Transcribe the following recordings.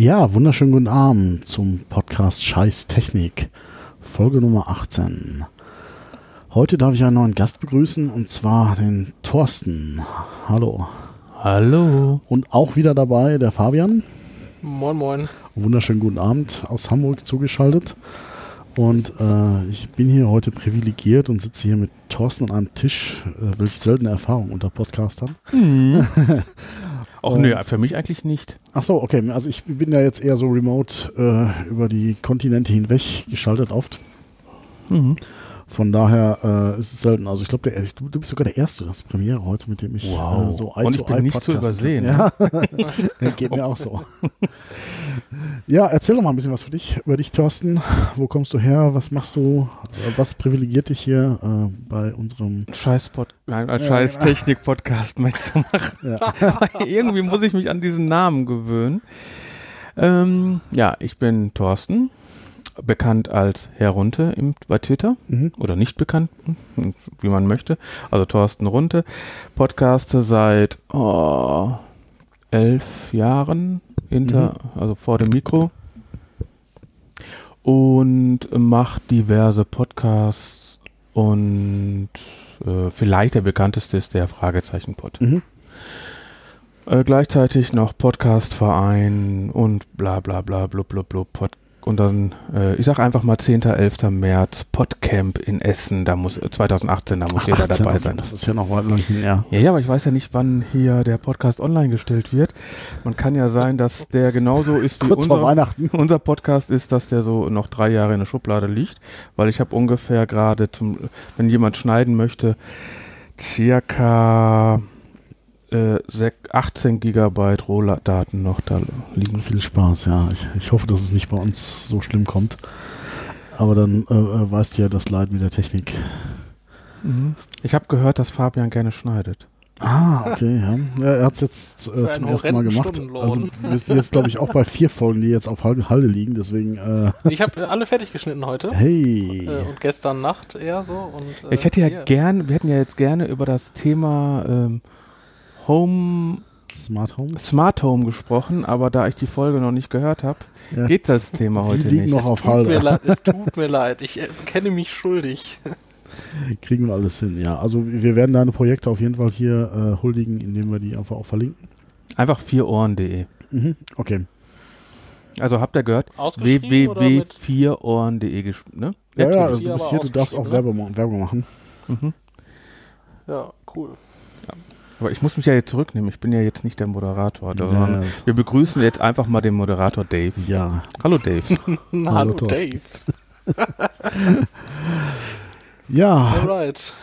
Ja, wunderschönen guten Abend zum Podcast Scheiß Technik, Folge Nummer 18. Heute darf ich einen neuen Gast begrüßen und zwar den Thorsten. Hallo. Hallo. Und auch wieder dabei der Fabian. Moin, moin. Wunderschönen guten Abend aus Hamburg zugeschaltet. Und äh, ich bin hier heute privilegiert und sitze hier mit Thorsten an einem Tisch, äh, welche seltene Erfahrung unter Podcastern. Mhm. Auch Und- nö, für mich eigentlich nicht. Ach so, okay. Also ich bin ja jetzt eher so remote äh, über die Kontinente hinweg geschaltet oft. Mhm. Von daher äh, ist es selten. Also ich glaube, du, du bist sogar der Erste, das Premiere heute, mit dem ich Wow. äh, so Und ich bin nicht zu übersehen, kann. Ja, geht mir auch so. ja, erzähl doch mal ein bisschen was für dich, über dich, Thorsten. Wo kommst du her? Was machst du? Äh, Was privilegiert dich hier äh, bei unserem... Scheiß, nein, ein Ja, scheiß genau. Technik-Podcast mitzumachen. Ja. Irgendwie muss ich mich an diesen Namen gewöhnen. Ähm, ja, ich bin Thorsten, bekannt als Herr Runte im, bei Twitter. Mhm. oder nicht bekannt, hm, wie man möchte. Also Thorsten Runte, Podcaste seit oh, elf Jahren hinter, also vor dem Mikro und macht diverse Podcasts und äh, vielleicht der bekannteste ist der Fragezeichen-Pod. Mhm. Äh, gleichzeitig noch Podcastverein und bla bla bla blub blub blub Pod und dann, äh, ich sag einfach mal 10. 11. März Podcamp in Essen, da muss äh, 2018, da muss jeder 18, dabei sein. Das ist ja noch weit hin, ja. Ja, ja, aber ich weiß ja nicht, wann hier der Podcast online gestellt wird. Man kann ja sein, dass der genauso ist wie Kurz vor unser, Weihnachten. unser Podcast ist, dass der so noch drei Jahre in der Schublade liegt, weil ich habe ungefähr gerade zum, wenn jemand schneiden möchte, circa äh, sek- 18 Gigabyte Rohdaten noch da liegen. Viel Spaß, ja. Ich, ich hoffe, dass es nicht bei uns so schlimm kommt. Aber dann äh, äh, weißt du ja das Leid mit der Technik. Ich habe gehört, dass Fabian gerne schneidet. Ah, okay, ja. ja er hat es jetzt äh, zum ersten Mal gemacht. Also wir sind jetzt, glaube ich, auch bei vier Folgen, die jetzt auf halbe Halde liegen. Deswegen, äh, Ich habe alle fertig geschnitten heute. hey. Äh, und gestern Nacht eher so. Und, äh, Ich hätte ja hier. gern, wir hätten ja jetzt gerne über das Thema ähm, Home, Smart Home. Smart Home gesprochen, aber da ich die Folge noch nicht gehört habe, Ja. geht das Thema Die heute liegen nicht. noch auf Tut mir leid, es tut mir leid. Ich äh, kenne mich schuldig. Kriegen wir alles hin, ja. Also wir werden deine Projekte auf jeden Fall hier äh, huldigen, indem wir die einfach auch verlinken. Einfach vierohren.de. Mhm. Okay. Also habt ihr gehört? Www.vierohren.de ne? Ja, ja, also du bist aber hier, du darfst auch ausgeschrieben, Werbung, Werbung machen. Mhm. Ja, cool. Aber ich muss mich ja jetzt zurücknehmen. Ich bin ja jetzt nicht der Moderator. Das- Wir begrüßen jetzt einfach mal den Moderator Dave. Ja, Hallo Dave. Na, Hallo, Hallo Thorsten. Dave. ja Alright.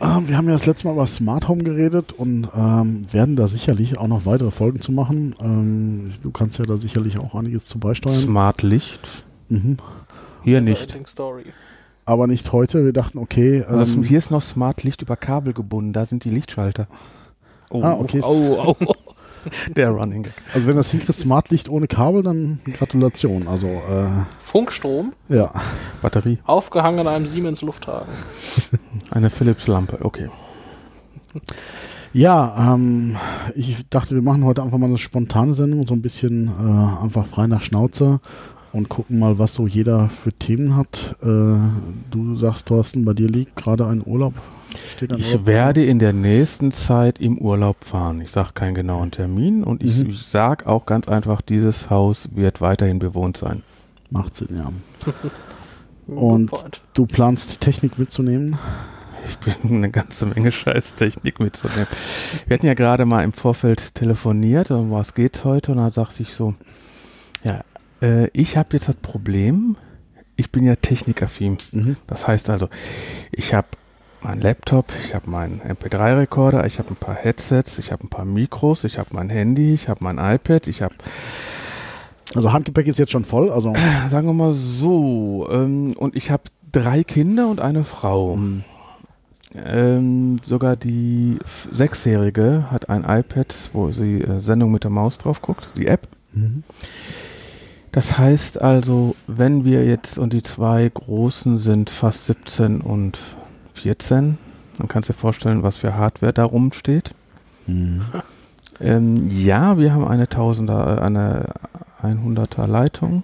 Ähm, wir haben ja das letzte Mal über Smart Home geredet und ähm, werden da sicherlich auch noch weitere Folgen zu machen. Ähm, du kannst ja da sicherlich auch einiges zu beisteuern. Smart Licht. Mhm. Hier nicht. Story. Aber nicht heute. Wir dachten, okay. Also Ähm, hier ist noch Smart Licht über Kabel gebunden. Da sind die Lichtschalter. Oh, Ah, okay. Oh, oh. Der Running Gag. also wenn das hinkriegt, Smart Licht ohne Kabel, dann Gratulation. Also äh, Funkstrom, ja. Batterie. aufgehangen an einem Siemens Lufthagen. Eine Philips-Lampe. Okay. Ja, ähm, ich dachte, wir machen heute einfach mal eine spontane Sendung, so ein bisschen äh, einfach frei nach Schnauze und gucken mal, was so jeder für Themen hat. Äh, du sagst, Thorsten, bei dir liegt gerade ein Urlaub. Steht ein Ich Urlaub werde in der nächsten Zeit im Urlaub fahren. Ich sage keinen genauen Termin und ich, Mhm. ich sage auch ganz einfach, dieses Haus wird weiterhin bewohnt sein. Macht Sinn, ja. Und du planst Technik mitzunehmen? Ich bin eine ganze Menge Scheißtechnik mitzunehmen. Wir hatten ja gerade mal im Vorfeld telefoniert, um was geht's heute? Und da sagte ich so, ja, äh, ich habe jetzt das Problem, ich bin ja technikaffin. Mhm. Das heißt also, ich habe meinen Laptop, ich habe meinen MP3-Rekorder, ich habe ein paar Headsets, ich habe ein paar Mikros, ich habe mein Handy, ich habe mein iPad, ich habe, Also Handgepäck ist jetzt schon voll, also sagen wir mal so, ähm, und ich habe drei Kinder und eine Frau. Mhm. Ähm, sogar die Sechsjährige hat ein iPad, wo sie äh, Sendung mit der Maus drauf guckt, die App. Mhm. Das heißt also, wenn wir jetzt, und die zwei Großen sind fast 17 und 14, dann kannst du dir vorstellen, was für Hardware da rumsteht. Mhm. Ähm, ja, wir haben eine Tausender, äh, eine, 100er Leitung.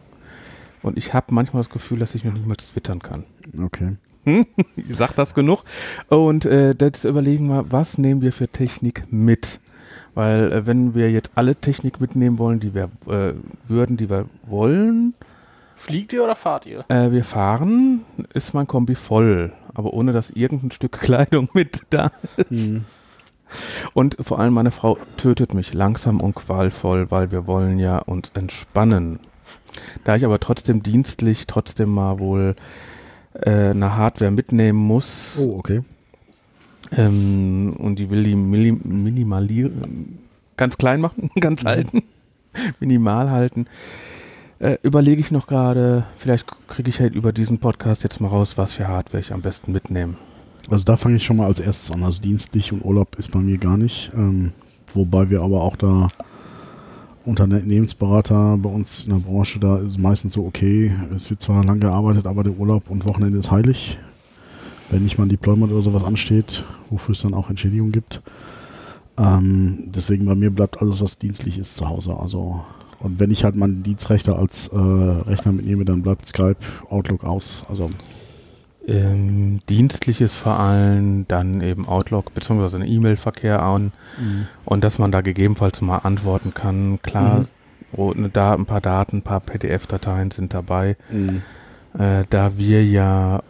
Und ich habe manchmal das Gefühl, dass ich noch niemals twittern kann. Okay. ich sag das genug. Und äh, jetzt überlegen wir, was nehmen wir für Technik mit? Weil äh, wenn wir jetzt alle Technik mitnehmen wollen, die wir äh, würden, die wir wollen, Fliegt ihr oder fahrt ihr? äh, wir fahren, ist mein Kombi voll. Aber ohne dass irgendein Stück Kleidung mit da ist. Mhm. Und vor allem meine Frau tötet mich langsam und qualvoll, weil wir wollen ja uns entspannen. Da ich aber trotzdem dienstlich trotzdem mal wohl äh, eine Hardware mitnehmen muss Oh, okay. ähm, und die will die mili- minimalieren, ganz klein machen, ganz halten, minimal halten, äh, überlege ich noch gerade, vielleicht kriege ich halt über diesen Podcast jetzt mal raus, was für Hardware ich am besten mitnehme. Also da fange ich schon mal als erstes an. Also dienstlich und Urlaub ist bei mir gar nicht. Ähm, wobei wir aber auch da Unternehmensberater bei uns in der Branche, da ist es meistens so, okay, es wird zwar lang gearbeitet, aber der Urlaub und Wochenende ist heilig. Wenn nicht mal ein Deployment oder sowas ansteht, wofür es dann auch Entschädigung gibt. Ähm, deswegen bei mir bleibt alles, was dienstlich ist, zu Hause. Also und wenn ich halt meinen Dienstrechter als äh, Rechner mitnehme, dann bleibt Skype, Outlook aus. Also Ähm, dienstliches vor allem, dann eben Outlook bzw. einen E-Mail-Verkehr an und dass man da gegebenenfalls mal antworten kann. Klar, Mhm. eine Da- ein paar Daten, ein paar PDF-Dateien sind dabei. Mhm. Äh, da wir ja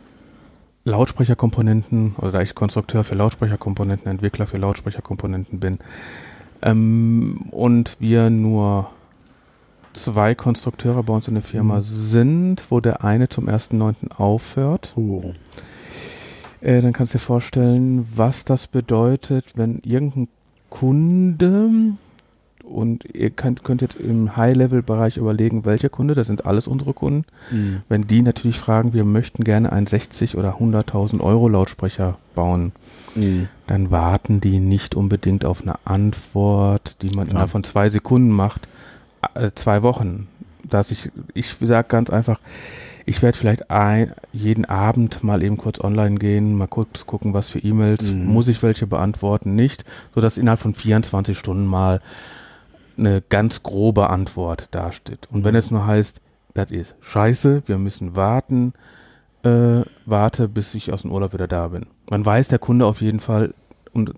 Lautsprecherkomponenten oder da ich Konstrukteur für Lautsprecherkomponenten, Entwickler für Lautsprecherkomponenten bin ähm, und wir nur zwei Konstrukteure bei uns in der Firma Mhm. sind, wo der eine zum 1.9. aufhört, Oh. äh, dann kannst du dir vorstellen, was das bedeutet, wenn irgendein Kunde und ihr könnt, könnt jetzt im High-Level-Bereich überlegen, welcher Kunde, das sind alles unsere Kunden, Mhm. wenn die natürlich fragen, wir möchten gerne einen 60 oder 100.000 Euro Lautsprecher bauen, Mhm. dann warten die nicht unbedingt auf eine Antwort, die man Klar. innerhalb von zwei Sekunden macht, zwei Wochen. Dass ich, ich sage ganz einfach, ich werde vielleicht ein, jeden Abend mal eben kurz online gehen, mal kurz gucken, was für E-Mails, Mhm. muss ich welche beantworten, nicht, sodass innerhalb von 24 Stunden mal eine ganz grobe Antwort dasteht. Und wenn Mhm. es nur heißt, das ist scheiße, wir müssen warten, äh, warte, bis ich aus dem Urlaub wieder da bin. Man weiß, der Kunde auf jeden Fall und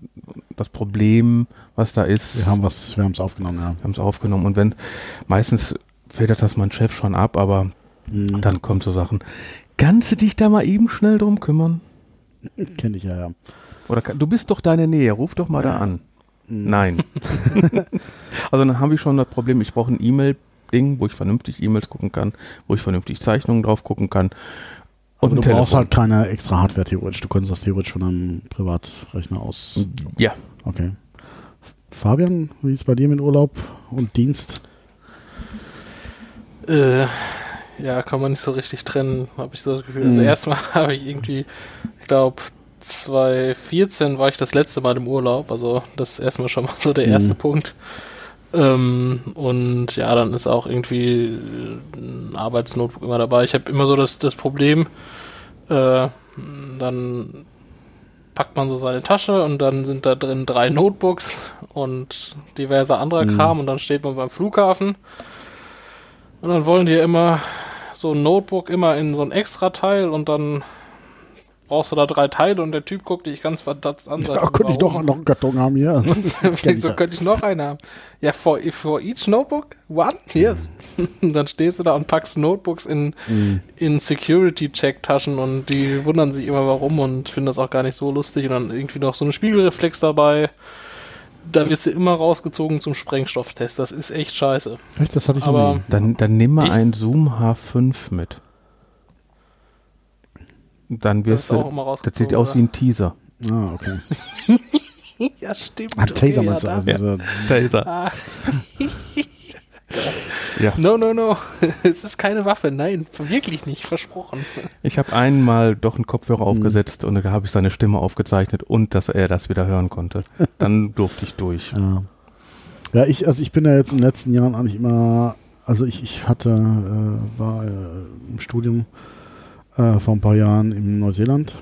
das Problem, was da ist, Wir haben was, wir haben es aufgenommen, ja. wir haben es aufgenommen. Und wenn, meistens federt das mein Chef schon ab, aber Mhm. dann kommen so Sachen. Kannst du dich da mal eben schnell drum kümmern? Kenne ich ja, ja. Oder kann, du bist doch da in der Nähe, ruf doch mal da an. Mhm. Nein. also dann haben wir schon das Problem, ich brauche ein E-Mail-Ding, wo ich vernünftig E-Mails gucken kann, wo ich vernünftig Zeichnungen drauf gucken kann. Und Und du brauchst halt keine extra Hardware theoretisch. Du könntest das theoretisch von einem Privatrechner aus. Ja, Okay. Fabian, wie ist bei dir mit Urlaub und Dienst? Äh, ja, kann man nicht so richtig trennen, habe ich so das Gefühl. Also Mhm. erstmal habe ich irgendwie, ich glaube, 2014 war ich das letzte Mal im Urlaub. Also das ist erstmal schon mal so der Mhm. erste Punkt. Ähm, und ja, dann ist auch irgendwie äh, ein Arbeitsnotebook immer dabei. Ich habe immer so das, das Problem, äh, dann packt man so seine Tasche und dann sind da drin drei Notebooks und diverse anderer Mhm. Kram und dann steht man beim Flughafen und dann wollen die immer so ein Notebook immer in so ein extra Teil und dann brauchst du da drei Teile und der Typ guckt dich ganz verdutzt an. sagt, Ja, könnte ich doch noch einen Karton haben hier. Wieso ja. könnte ich noch einen haben? Ja, for, for each Notebook? One? Yes. Und dann stehst du da und packst Notebooks in, Mhm. in Security-Check-Taschen und die wundern sich immer warum und finden das auch gar nicht so lustig. Und dann irgendwie noch so eine Spiegelreflex dabei. Da wirst du immer rausgezogen zum Sprengstofftest. Das ist echt scheiße. Echt, das hatte ich Aber- dann, dann nimm mal einen Zoom H5 mit. Dann wirst du, das sieht aus wie ein Teaser. Ah, okay. Ja, stimmt. Ah, Taser Okay, meinst du? ja, Also, diese- Taser. Ah. Ja. No, no, no. Es ist keine Waffe. Nein, wirklich nicht. Versprochen. Ich habe einmal doch einen Kopfhörer Mhm. aufgesetzt und da habe ich seine Stimme aufgezeichnet und dass er das wieder hören konnte. Dann durfte ich durch. Ja. Ja, ich, also ich bin ja jetzt in den letzten Jahren eigentlich immer, also ich, ich hatte, äh, war äh, im Studium äh, vor ein paar Jahren in Neuseeland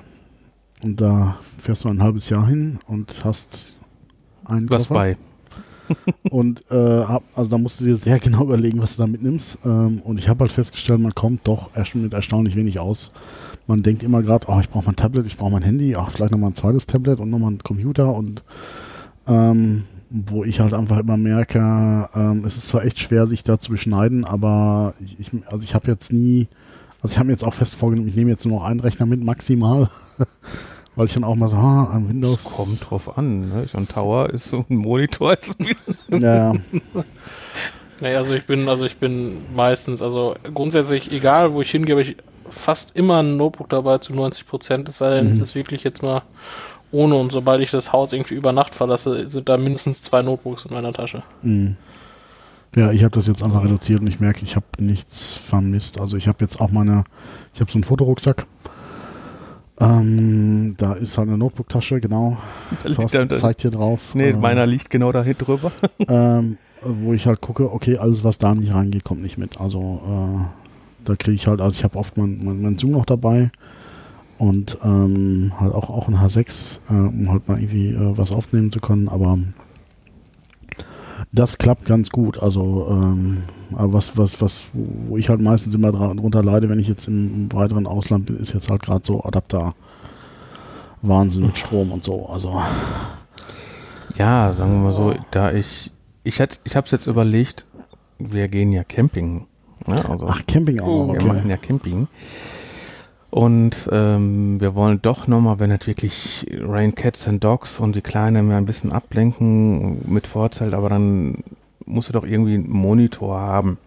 und da fährst du ein halbes Jahr hin und hast einen Was Koffer. bei? und äh, also da musst du dir sehr genau überlegen, was du da mitnimmst. Ähm, und ich habe halt festgestellt, man kommt doch erst mit erstaunlich wenig aus. Man denkt immer gerade, oh, ich brauche mein Tablet, ich brauche mein Handy, ach, vielleicht nochmal ein zweites Tablet und nochmal einen Computer und ähm, wo ich halt einfach immer merke, ähm, es ist zwar echt schwer, sich da zu beschneiden, aber ich, ich also ich habe jetzt nie, also ich habe mir jetzt auch fest vorgenommen, ich nehme jetzt nur noch einen Rechner mit, maximal. Weil ich dann auch mal so, ah, am Windows. Das kommt drauf an, ne? So ein Tower ist so ein Monitor. Ist ja. Nee, also ich bin, also ich bin meistens, also grundsätzlich, egal wo ich hingehe, habe ich fast immer ein Notebook dabei zu 90 Prozent. Es sei denn, mhm. es ist wirklich jetzt mal ohne und sobald ich das Haus irgendwie über Nacht verlasse, sind da mindestens zwei Notebooks in meiner Tasche. Mhm. Ja, ich habe das jetzt einfach reduziert und ich merke, ich habe nichts vermisst. Also ich habe jetzt auch meine, ich habe so einen Fotorucksack. Ähm, da ist halt eine Notebook-Tasche, genau. Da zeigt hier drauf. Nee, äh, meiner liegt genau da hinten drüber. ähm, wo ich halt gucke, okay, alles, was da nicht reingeht, kommt nicht mit. Also äh, da kriege ich halt, also ich habe oft mein, mein, mein, Zoom noch dabei und ähm, halt auch, auch ein H6, äh, um halt mal irgendwie äh, was aufnehmen zu können, aber das klappt ganz gut. Also ähm, was, was, was, wo ich halt meistens immer drunter leide, wenn ich jetzt im, weiteren Ausland bin, ist jetzt halt gerade so Adapter. Wahnsinn mit Strom und so. Also. Ja, sagen wir mal so, da ich, ich hätte, ich habe es jetzt überlegt, wir gehen ja Camping. Ne? Also, Ach, Camping auch. Okay. Wir machen ja Camping. Und ähm, wir wollen doch nochmal, wenn es wirklich Rain Cats and Dogs und die Kleine mehr ein bisschen ablenken mit Vorzelt, aber dann musst du doch irgendwie einen Monitor haben.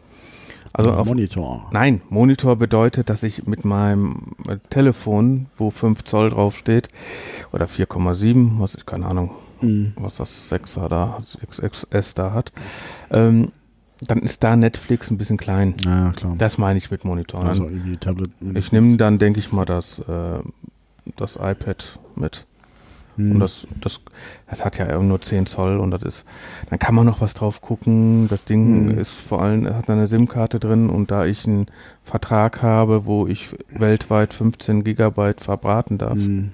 Also auf, Monitor. Nein, Monitor bedeutet, dass ich mit meinem Telefon, wo 5 Zoll draufsteht, oder 4,7, was ich keine Ahnung, mhm. was das 6er da, 6XS da hat, ähm, dann ist da Netflix ein bisschen klein. Ja, klar. Das meine ich mit Monitor. Also irgendwie Tablet. Ich nehme dann, denke ich mal, das, äh, das iPad mit. Hm. Und das, das, das hat ja nur 10 Zoll und das ist, dann kann man noch was drauf gucken. Das Ding hm. ist vor allem, hat eine SIM-Karte drin und da ich einen Vertrag habe, wo ich weltweit 15 Gigabyte verbraten darf. Hm.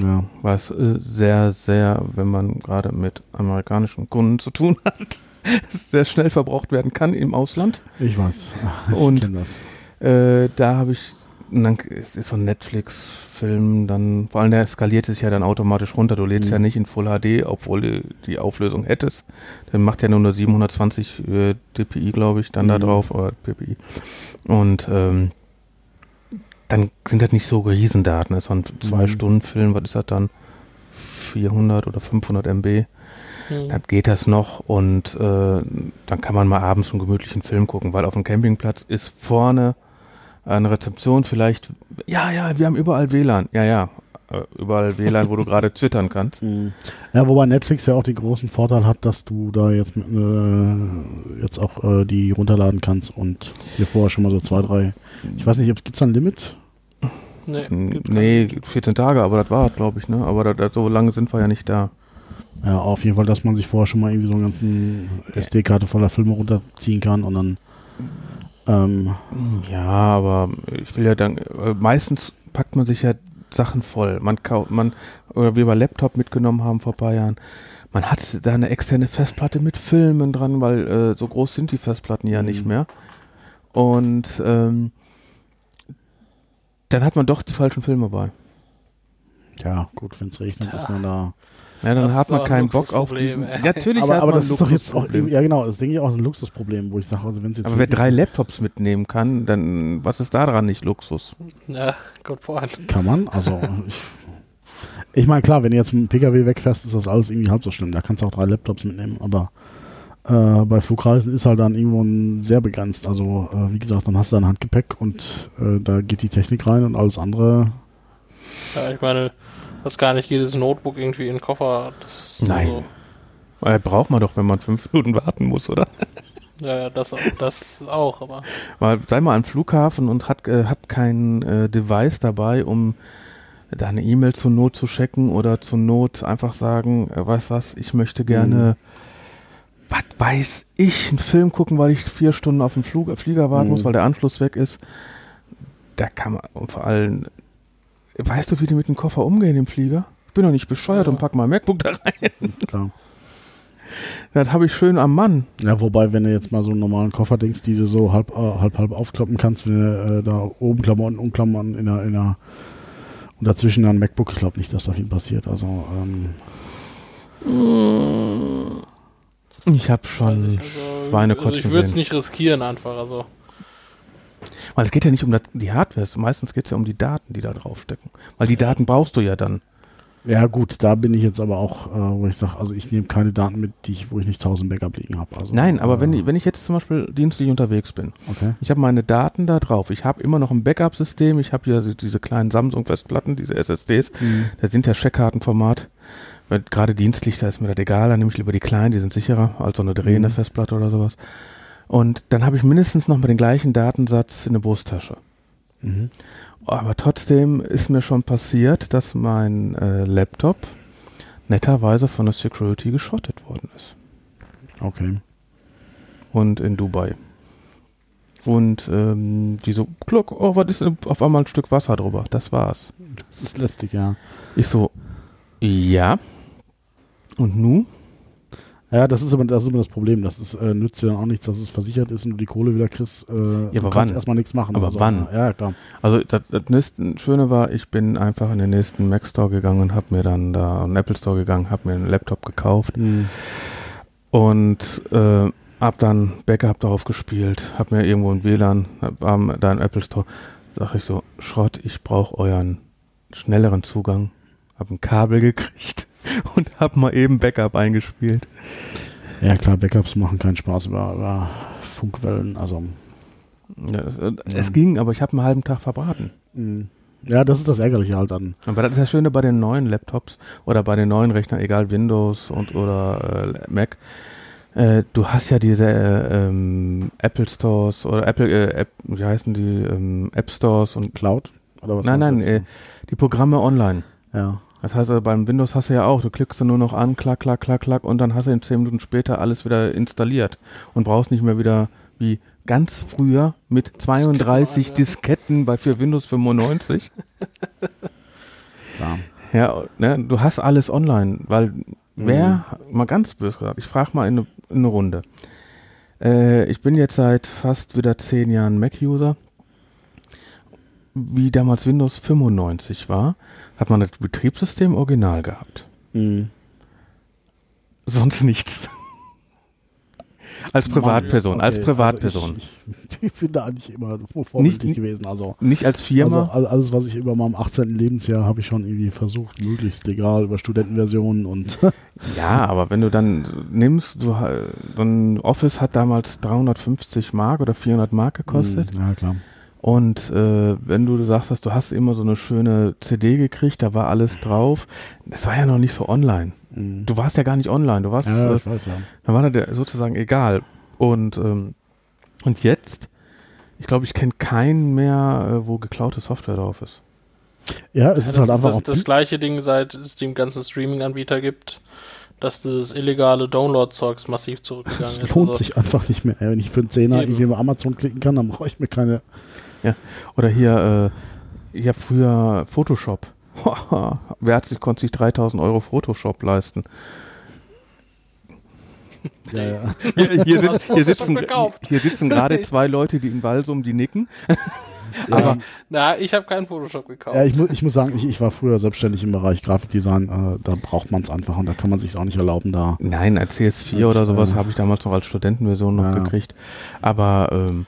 Ja. Was äh, sehr, sehr, wenn man gerade mit amerikanischen Kunden zu tun hat, sehr schnell verbraucht werden kann im Ausland. Ich weiß. Ich und äh, da habe ich, dann ist, ist so ein Netflix-Film, dann, vor allem der skaliert sich ja dann automatisch runter. Du lädst mhm. ja nicht in Full HD, obwohl du die Auflösung hättest. Dann macht ja nur nur 720 äh, dpi, glaube ich, dann mhm. da drauf, oder ppi. Und ähm, dann sind das nicht so Riesendaten. Das ist so ein Zwei-Stunden-Film, was ist das dann? 400 oder 500 MB. Mhm. Dann geht das noch und äh, dann kann man mal abends einen gemütlichen Film gucken, weil auf dem Campingplatz ist vorne eine Rezeption vielleicht, ja, ja, wir haben überall WLAN. Ja, ja, äh, überall WLAN, wo du gerade twittern kannst. Mhm. Ja, wobei Netflix ja auch den großen Vorteil hat, dass du da jetzt äh, jetzt auch äh, die runterladen kannst und hier vorher schon mal so zwei, drei. Ich weiß nicht, gibt es da ein Limit? Nee, nee 14 Tage, aber das war glaube ich, ne? Aber das, das, so lange sind wir ja nicht da. Ja, auf jeden Fall, dass man sich vorher schon mal irgendwie so eine ganzen SD-Karte voller Filme runterziehen kann und dann. Ähm ja, aber ich will ja dann. Äh, meistens packt man sich ja Sachen voll. Man kauft, man, oder wir bei Laptop mitgenommen haben vor ein paar Jahren. Man hat da eine externe Festplatte mit Filmen dran, weil äh, so groß sind die Festplatten ja mhm. nicht mehr. Und ähm, dann hat man doch die falschen Filme bei. Ja, gut, wenn es regnet, ja. ist man da. Ja, dann das hat man keinen Bock auf diesen. Ja, natürlich aber, aber das ist doch jetzt auch ja genau, das denke ich auch ein Luxusproblem, wo ich sage, also wenn es jetzt Aber wer drei Laptops mitnehmen kann, dann was ist daran nicht Luxus? Ja, gut point. Kann man, also ich, ich meine klar, wenn du jetzt mit dem PKW wegfährst, ist das alles irgendwie halb so schlimm. Da kannst du auch drei Laptops mitnehmen, aber äh, bei Flugreisen ist halt dann irgendwo sehr begrenzt. Also äh, wie gesagt, dann hast du ein Handgepäck und äh, da geht die Technik rein und alles andere. Ja, ich meine, dass gar nicht jedes Notebook irgendwie in den Koffer. Das Nein. So. Weil braucht man doch, wenn man fünf Minuten warten muss, oder? Ja, das, das auch, aber. Weil sei mal am Flughafen und hat, äh, hab kein äh, Device dabei, um deine E-Mail zur Not zu checken oder zur Not einfach sagen, äh, weißt was, ich möchte gerne, mhm. was weiß ich, einen Film gucken, weil ich vier Stunden auf den Flug, Flieger warten mhm. muss, weil der Anschluss weg ist. Da kann man, und vor allem, Weißt du, wie die mit dem Koffer umgehen im Flieger? Ich bin doch nicht bescheuert ja. und pack mal MacBook da rein. Klar. Das habe ich schön am Mann. Ja, wobei, wenn du jetzt mal so einen normalen Koffer denkst, die du so halb, äh, halb, halb aufklappen kannst, wenn du äh, da oben Klamotten, umklammern in der, in der und dazwischen dann ein MacBook, ich glaube nicht, dass da viel passiert. Also, ähm, Ich habe schon Also, Schweinekotzen also ich würde es nicht riskieren einfach. Also Weil es geht ja nicht um die Hardware, meistens geht es ja um die Daten, die da draufstecken. Weil die Daten brauchst du ja dann. ja gut, da bin ich jetzt aber auch, äh, wo ich sage, also ich nehme keine Daten mit, die ich, wo ich nicht 1000 Backup liegen habe. Also, Nein, aber äh, wenn, ich- wenn ich jetzt zum Beispiel dienstlich unterwegs bin, Okay. ich habe meine Daten da drauf, ich habe immer noch ein Backup-System, ich habe hier diese kleinen Samsung-Festplatten, diese SSDs, Mhm. da sind ja Checkkartenformat. Gerade dienstlich, da ist mir das egal, dann nehme ich lieber die kleinen, die sind sicherer als so eine drehende Mhm. Festplatte oder sowas. Und dann habe ich mindestens noch mal den gleichen Datensatz in der Brusttasche. Mhm. Aber trotzdem ist mir schon passiert, dass mein äh, Laptop netterweise von der Security geschottet worden ist. Okay. Und in Dubai. Und ähm, die so, Glock, oh, was ist auf einmal ein Stück Wasser drüber? Das war's. Das ist lästig, ja. Ich so, ja. Und nu? Ja, das ist aber das, ist immer das Problem. Das ist, äh, nützt dir dann auch nichts, dass es versichert ist und du die Kohle wieder kriegst. Äh, du aber kannst wann? erstmal nichts machen. Aber Also, wann? Ja, klar. Also das, das nächste Schöne war, ich bin einfach in den nächsten Mac Store gegangen und habe mir dann da einen Apple Store gegangen, habe mir einen Laptop gekauft Mhm. und äh, hab dann Backup darauf gespielt, hab mir irgendwo ein WLAN, hab, am- da im Apple Store, sag ich so, Schrott, ich brauche euren schnelleren Zugang, hab ein Kabel gekriegt und hab mal eben Backup eingespielt. Ja, klar, Backups machen keinen Spaß über, über Funkwellen. Also, Ja, es, äh, es ging, aber ich habe einen halben Tag verbraten. mhm. ja, das ist das Ärgerliche halt an. Aber das ist das Schöne bei den neuen Laptops oder bei den neuen Rechnern, egal Windows und oder äh, Mac. Äh, du hast ja diese äh, ähm, Apple Stores oder Apple, äh, App, wie heißen die, ähm, App Stores und Cloud? Oder was nein, nein, äh, die Programme online. ja. Das heißt, also beim Windows hast du ja auch, du klickst du nur noch an, klack, klack, klack, klack und dann hast du in 10 Minuten später alles wieder installiert und brauchst nicht mehr wieder wie ganz früher mit 32 Disketten bei für Windows 95. Klar. Ja, ne, du hast alles online, weil wer, mal ganz böse gesagt, ich frage mal in eine, in eine Runde. Äh, ich bin jetzt seit fast wieder zehn Jahren Mac-User. Wie damals Windows 95 war, hat man das Betriebssystem original gehabt. Mhm. Sonst nichts. als Privatperson, als Okay, Privatperson. Also ich, ich, bin da eigentlich immer vorbildlich Nicht- gewesen. Also, Nicht als also Firma. all- alles, was ich über meinem 18. Lebensjahr habe ich schon irgendwie versucht, möglichst legal über Studentenversionen und Ja, aber wenn du dann nimmst, du, so ein Office hat damals 350 Mark oder 400 Mark gekostet. Mhm, Ja, klar. Und äh, wenn du sagst, dass du hast immer so eine schöne CD gekriegt, da war alles drauf. Das war ja noch nicht so online. Mhm. Du warst ja gar nicht online. Du warst, Ja, äh, ich weiß ja. da war dir sozusagen egal. Und ähm, und jetzt, ich glaube, ich kenne keinen mehr, äh, wo geklaute Software drauf ist. Ja, es Ja, ist halt das einfach das, auch das gleiche Ding, seit es den ganzen Streaming-Anbieter gibt, dass dieses illegale Download-Zeugs massiv zurückgegangen Es ist. lohnt Also, sich einfach nicht mehr. Wenn ich für einen Zehner irgendwie über Amazon klicken kann, dann brauche ich mir keine. Oder hier, äh, ich habe früher Photoshop. Wer hat sich, konnte sich 3000 Euro Photoshop leisten? Ja, ja. Hier, hier, sitz, hier, sitzen, hier sitzen gerade zwei Leute, die in Walsum, die nicken. ja, na, ich habe keinen Photoshop gekauft. ja ich, mu ich muss sagen, ich, ich war früher selbstständig im Bereich Grafikdesign. Äh, da braucht man es einfach und da kann man sich auch nicht erlauben, da. Nein, als CS4 Und, oder sowas äh, habe ich damals noch als Studentenversion noch ja. gekriegt. Aber ähm,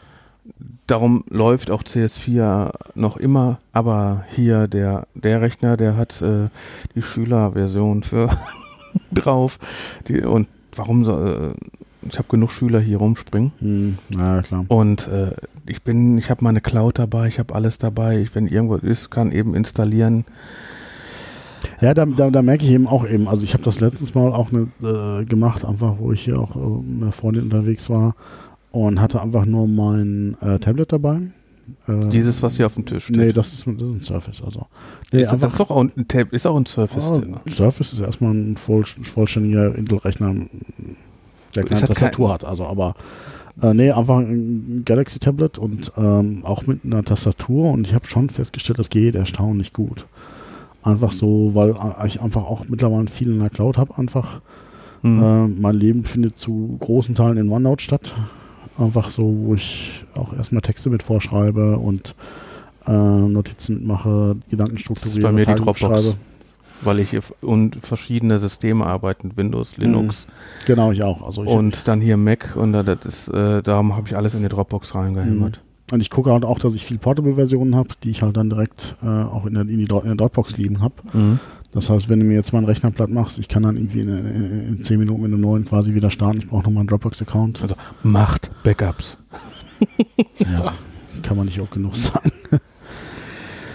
darum läuft auch CS4 noch immer. Aber hier der, der Rechner, der hat äh, die Schülerversion für drauf. Die, und warum so, äh, ich habe genug Schüler hier rumspringen. Hm, ja, klar. Und äh, ich bin, ich habe meine Cloud dabei, ich habe alles dabei. Ich, wenn irgendwas ist, kann eben installieren. Ja, da, da, da merke ich eben auch eben, also ich habe das letztens mal auch ne, äh, gemacht, einfach wo ich hier auch äh, mit einer Freundin unterwegs war und hatte einfach nur mein äh, Tablet dabei. Äh, Dieses, was hier auf dem Tisch steht. Nee, das ist, das ist ein Surface, also. Nee, ist, das ist doch auch ein Tab, ist auch ein Surface ne? Surface ist erstmal ein voll, vollständiger Intel-Rechner, der keine das Tastatur hat. Also, aber äh, nee, einfach ein Galaxy Tablet und ähm, auch mit einer Tastatur. Und ich habe schon festgestellt, das geht erstaunlich gut. Einfach so, weil äh, ich einfach auch mittlerweile viel in der Cloud habe, einfach Mhm. Äh, mein Leben findet zu großen Teilen in OneNote statt. Einfach so, wo ich auch erstmal Texte mit vorschreibe und äh, Notizen mitmache, Gedanken strukturiere, bei mir die Tagebuch Dropbox. Weil ich und verschiedene Systeme arbeiten, Windows, Linux Genau, ich auch. Also ich, und dann hier Mac und da- das ist, äh, darum habe ich alles in die Dropbox reingehämmert. und ich gucke halt auch, dass ich viel Portable-Versionen habe, die ich halt dann direkt äh, auch in der, in, die, in der Dropbox liegen habe. Mhm. Das heißt, wenn du mir jetzt mal einen Rechner platt machst, ich kann dann irgendwie in, in, in 10 Minuten mit einem neuen quasi wieder starten. Ich brauche nochmal einen Dropbox-Account. Also macht Backups. Ja, kann man nicht oft genug sagen.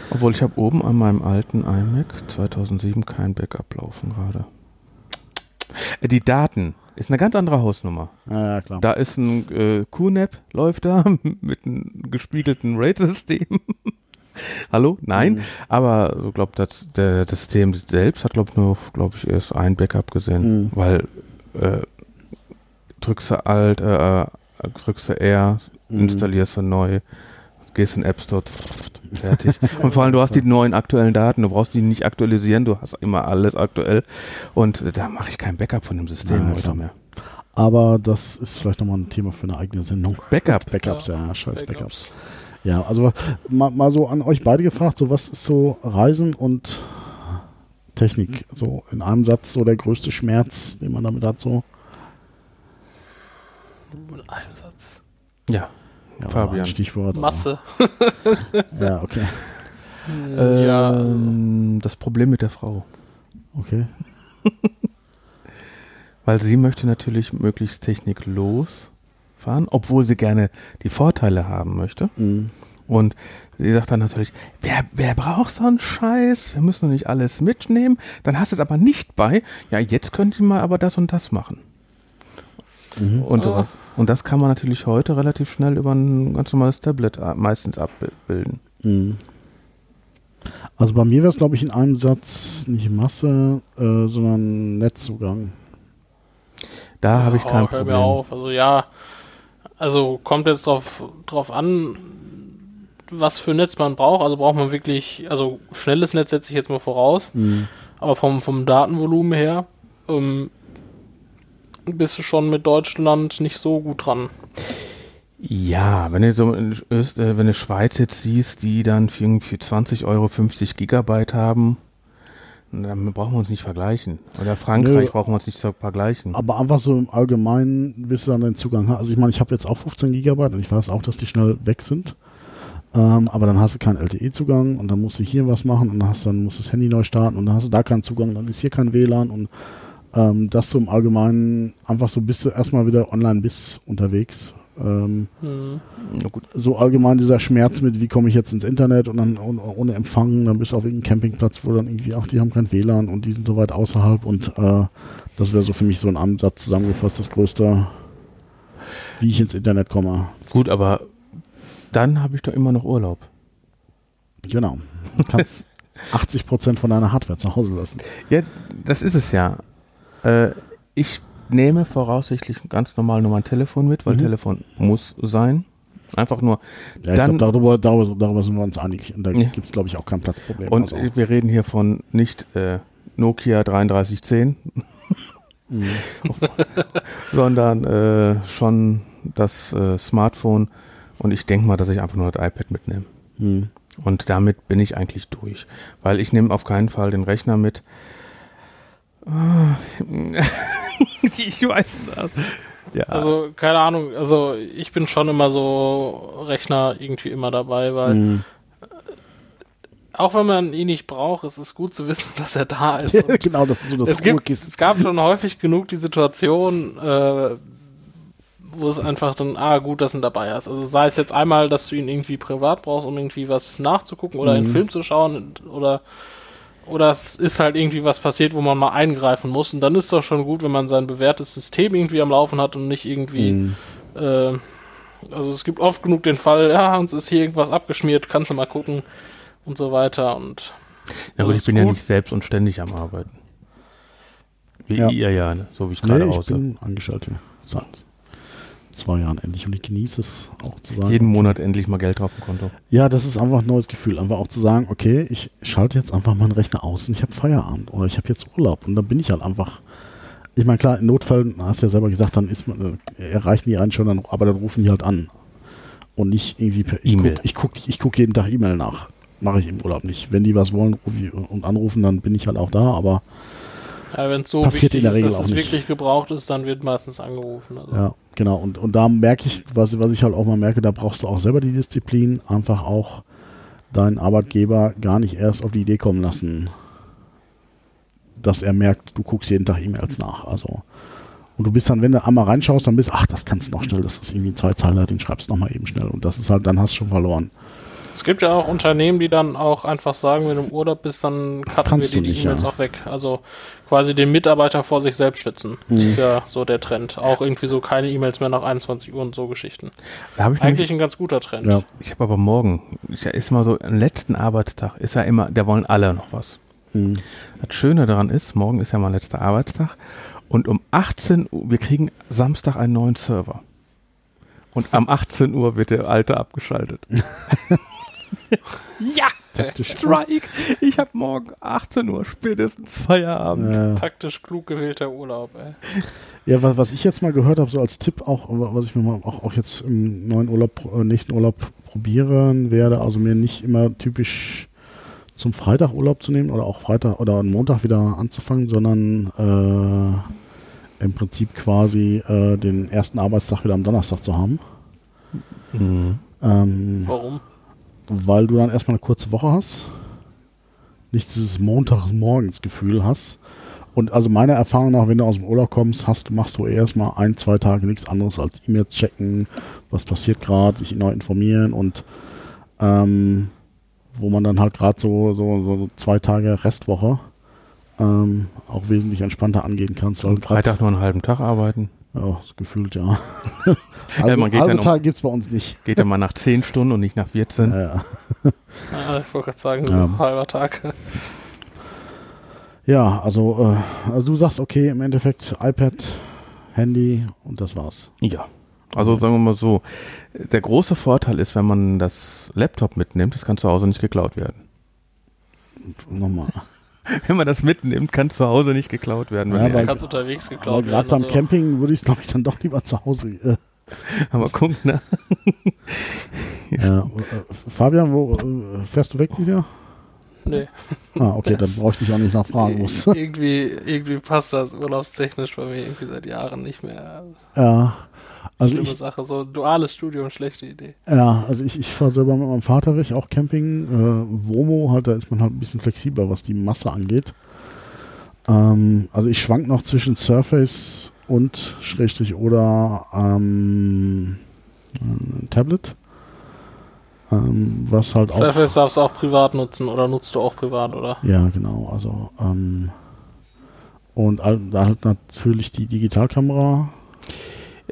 Obwohl ich habe oben an meinem alten iMac 2007 kein Backup laufen gerade. Äh, Die Daten ist eine ganz andere Hausnummer. Ja, ja, klar. Da ist ein äh, QNAP läuft da mit einem gespiegelten RAID-System. Hallo? Nein, Mhm. aber so glaube das der das System selbst hat glaube nur glaube ich erst ein Backup gesehen, Mhm. weil äh, drückst du Alt, äh, äh, drückst du R, Mhm. installierst du neu, gehst in den App Store, fertig. Und vor allem du hast die neuen aktuellen Daten, du brauchst die nicht aktualisieren, du hast immer alles aktuell und äh, da mache ich kein Backup von dem System Ja, heute klar. mehr. Aber das ist vielleicht nochmal ein Thema für eine eigene Sendung. Backup. Backups, ja, scheiß Backups. Ja, also mal, mal so an euch beide gefragt, so was ist so Reisen und Technik? So in einem Satz so der größte Schmerz, den man damit hat, so. Mit einem Satz. Ja. Ja, Fabian. ein Stichwort. Masse. Ja, okay. ja. Ähm, das Problem mit der Frau. Okay. Weil sie möchte natürlich möglichst techniklos fahren, obwohl sie gerne die Vorteile haben möchte. Mhm. Und sie sagt dann natürlich, wer, wer braucht so einen Scheiß? Wir müssen doch nicht alles mitnehmen. Dann hast du es aber nicht bei. Ja, jetzt könnt ihr mal aber das und das machen. Mhm. Und sowas. Und das kann man natürlich heute relativ schnell über ein ganz normales Tablet äh, meistens abbilden. Mhm. Also bei mir wäre es, glaube ich, in einem Satz nicht Masse, äh, sondern Netzzugang. Da habe ich kein oh, hör Problem. mir auf. Also ja, also kommt jetzt drauf, drauf an, was für Netz man braucht. Also braucht man wirklich, also schnelles Netz setze ich jetzt mal voraus, Mhm. aber vom, vom Datenvolumen her ähm, bist du schon mit Deutschland nicht so gut dran. Ja, wenn du so äh, wenn du Schweiz jetzt siehst, die dann für irgendwie 20 Euro 50 Gigabyte haben, dann brauchen wir uns nicht vergleichen. Oder Frankreich Nö. brauchen wir uns nicht vergleichen. Aber einfach so im Allgemeinen, bis du dann den Zugang hast. Also ich meine, ich habe jetzt auch 15 Gigabyte und ich weiß auch, dass die schnell weg sind. Ähm, aber dann hast du keinen LTE-Zugang und dann musst du hier was machen und dann, hast, dann musst du das Handy neu starten und dann hast du da keinen Zugang, dann ist hier kein WLAN und ähm, das so im Allgemeinen einfach so bist du erstmal wieder online bist unterwegs. Ähm, Hm. So allgemein dieser Schmerz mit, wie komme ich jetzt ins Internet und dann ohne, ohne Empfang, dann bist du auf irgendeinem Campingplatz, wo dann irgendwie, ach, die haben kein WLAN und die sind so weit außerhalb und äh, das wäre so für mich so ein Ansatz zusammengefasst, das größte, wie ich ins Internet komme. Gut, aber dann habe ich doch immer noch Urlaub. Genau. Du kannst 80 Prozent von deiner Hardware zu Hause lassen. Ja, das ist es ja. Äh, ich nehme voraussichtlich ganz normal nur mein Telefon mit, weil Mhm. Telefon muss sein. Einfach nur. Ja, Dann- glaube, darüber, darüber, darüber sind wir uns einig. Und da Ja. gibt es, glaube ich, auch kein Platzproblem. Und Also, wir reden hier von nicht äh, Nokia 3310, mh. sondern äh, schon das äh, Smartphone. Und ich denke mal, dass ich einfach nur das iPad mitnehme. Mh. Und damit bin ich eigentlich durch. Weil ich nehme auf keinen Fall den Rechner mit. Ah, ich weiß das. Ja. Also, keine Ahnung, also ich bin schon immer so Rechner irgendwie immer dabei, weil Mh. auch wenn man ihn nicht braucht, es ist gut zu wissen, dass er da ist. Genau, das ist so das es, gibt, es gab schon häufig genug die Situation, äh, wo es einfach dann, ah, gut, dass du ihn dabei hast. Also sei es jetzt einmal, dass du ihn irgendwie privat brauchst, um irgendwie was nachzugucken oder einen Mhm. Film zu schauen oder oder es ist halt irgendwie was passiert, wo man mal eingreifen muss und dann ist doch schon gut, wenn man sein bewährtes System irgendwie am Laufen hat und nicht irgendwie Mh. äh, also es gibt oft genug den Fall, ja, uns ist hier irgendwas abgeschmiert, kannst du mal gucken und so weiter und ja, das ich bin ja gut. nicht selbst und ständig am Arbeiten. Wie Ja. ihr ja, ne? so wie ich gerade Nee, ich aussehe. hier. Seit zwei Jahren endlich und ich genieße es auch zu sagen. Jeden Monat endlich mal Geld drauf im Konto. Ja, das ist einfach ein neues Gefühl. Einfach auch zu sagen, okay, ich schalte jetzt einfach meinen Rechner aus und ich habe Feierabend oder ich habe jetzt Urlaub und dann bin ich halt einfach. ich meine, klar, in Notfällen, hast du ja selber gesagt, dann ist man, äh, erreichen die einen schon, dann, aber dann rufen die halt an. Und nicht irgendwie per ich E-Mail. guck, ich guck, ich guck jeden Tag E-Mail nach. Mache ich im Urlaub nicht. Wenn die was wollen ruf ich, und anrufen, dann bin ich halt auch da, aber Ja, Wenn es so Passiert wichtig in der ist, Regel dass auch es wirklich gebraucht ist, dann wird meistens angerufen. Also. Ja, genau. Und, und da merke ich, was, was ich halt auch mal merke, da brauchst du auch selber die Disziplin, einfach auch deinen Arbeitgeber gar nicht erst auf die Idee kommen lassen, dass er merkt, du guckst jeden Tag E-Mails nach. Also, und du bist dann, wenn du einmal reinschaust, dann bist ach, das kannst du noch schnell, das ist irgendwie ein Zweizeiler, den schreibst du noch mal eben schnell. Und das ist halt, dann hast du schon verloren. Es gibt ja auch Unternehmen, die dann auch einfach sagen, wenn du im Urlaub bist, dann cutten Kannst wir die E-Mails ja. auch weg. Also quasi den Mitarbeiter vor sich selbst schützen. Das ist ja so der Trend. Auch irgendwie so keine E-Mails mehr nach 21 Uhr und so Geschichten. Da habe ich nämlich- Eigentlich ein ganz guter Trend. Ja. Ich habe aber morgen, ich ist mal so, am letzten Arbeitstag ist ja immer, da wollen alle noch was. Mhm. Das Schöne daran ist, morgen ist ja mein letzter Arbeitstag und um 18 Uhr, wir kriegen Samstag einen neuen Server. Und am 18 Uhr wird der alte abgeschaltet. ja, Taktisch. Strike. Ich habe morgen 18 Uhr spätestens Feierabend. Äh, Taktisch klug gewählter Urlaub, ey. Ja, was, was ich jetzt mal gehört habe, so als Tipp auch, was ich mir mal auch, auch jetzt im neuen Urlaub, äh, nächsten Urlaub probieren werde, also mir nicht immer typisch zum Freitag Urlaub zu nehmen oder auch Freitag oder am Montag wieder anzufangen, sondern äh, im Prinzip quasi äh, den ersten Arbeitstag wieder am Donnerstag zu haben. Mhm. Ähm, Warum? Weil du dann erstmal eine kurze Woche hast, nicht dieses Montagmorgens-Gefühl hast. Und also meiner Erfahrung nach, wenn du aus dem Urlaub kommst, hast, machst du erstmal ein, zwei Tage nichts anderes als E-Mails checken, was passiert gerade, sich neu informieren und ähm, wo man dann halt gerade so, so, so zwei Tage Restwoche ähm, auch wesentlich entspannter angehen kannst. Grad- Freitag nur einen halben Tag arbeiten. Ja, gefühlt ja. also, man geht halbe dann um- gibt es bei uns nicht. Geht dann mal nach 10 Stunden und nicht nach 14. Ja, ja. Ah, ich wollte gerade sagen, so Ja. ein halber Tag. Ja, also, äh, also du sagst, okay, im Endeffekt iPad, Handy und das war's. Ja. Also sagen wir mal so, der große Vorteil ist, wenn man das Laptop mitnimmt, das kann zu Hause nicht geklaut werden. Nochmal. Wenn man das mitnimmt, kann zu Hause nicht geklaut werden. Ja, weil- die- Kannst unterwegs Aber geklaut gerade werden. beim also. Camping würde ich es, glaube ich, dann doch lieber zu Hause. Äh, aber guck, ne? ja. äh, Fabian, wo äh, fährst du weg dieses Jahr? Nee. Ah, okay, dann Das- bräuchte ich auch nicht nachfragen muss. irgendwie, irgendwie passt das urlaubstechnisch bei mir irgendwie seit Jahren nicht mehr. ja. Also Schlimme ich, Sache. So duales Studium, schlechte Idee. ja, also ich, ich fahre selber mit meinem Vater weg, auch Camping. Äh, Womo, halt, da ist man halt ein bisschen flexibler, was die Masse angeht. Ähm, also ich schwank noch zwischen Surface und Schrägstrich oder ähm, äh, Tablet. Ähm, was halt auch. Surface darfst du auch privat nutzen oder nutzt du auch privat, oder? Ja, genau. Also ähm, und da halt natürlich die Digitalkamera.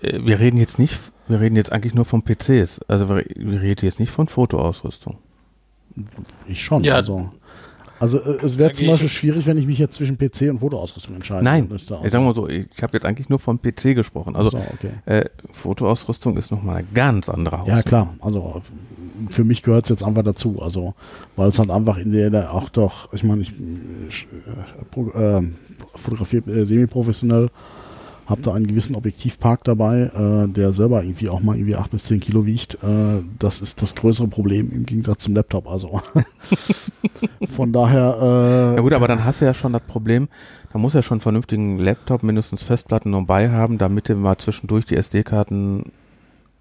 Äh, Wir reden jetzt nicht, wir reden jetzt eigentlich nur von PCs. Also wir, wir reden jetzt nicht von Fotoausrüstung. Ich schon. Ja. Also, also äh, es wäre zum Beispiel schwierig, wenn ich mich jetzt zwischen PC und Fotoausrüstung entscheiden Nein, müsste. Also, ich sag mal so, ich, habe jetzt eigentlich nur von PC gesprochen. Also so, okay. äh, Fotoausrüstung ist nochmal eine ganz andere Hausnummer. Ja, klar. Also für mich gehört es jetzt einfach dazu. Also, weil es halt einfach in der, auch doch, ich meine, ich äh, äh, fotografiere äh, semi-professionell, habe da einen gewissen Objektivpark dabei, äh, der selber irgendwie auch mal irgendwie 8 bis 10 Kilo wiegt. Äh, das ist das größere Problem im Gegensatz zum Laptop. Also von daher. Äh, Ja gut, aber dann hast du ja schon das Problem, da muss ja schon einen vernünftigen Laptop, mindestens Festplatten dabei haben, damit du mal zwischendurch die SD-Karten Da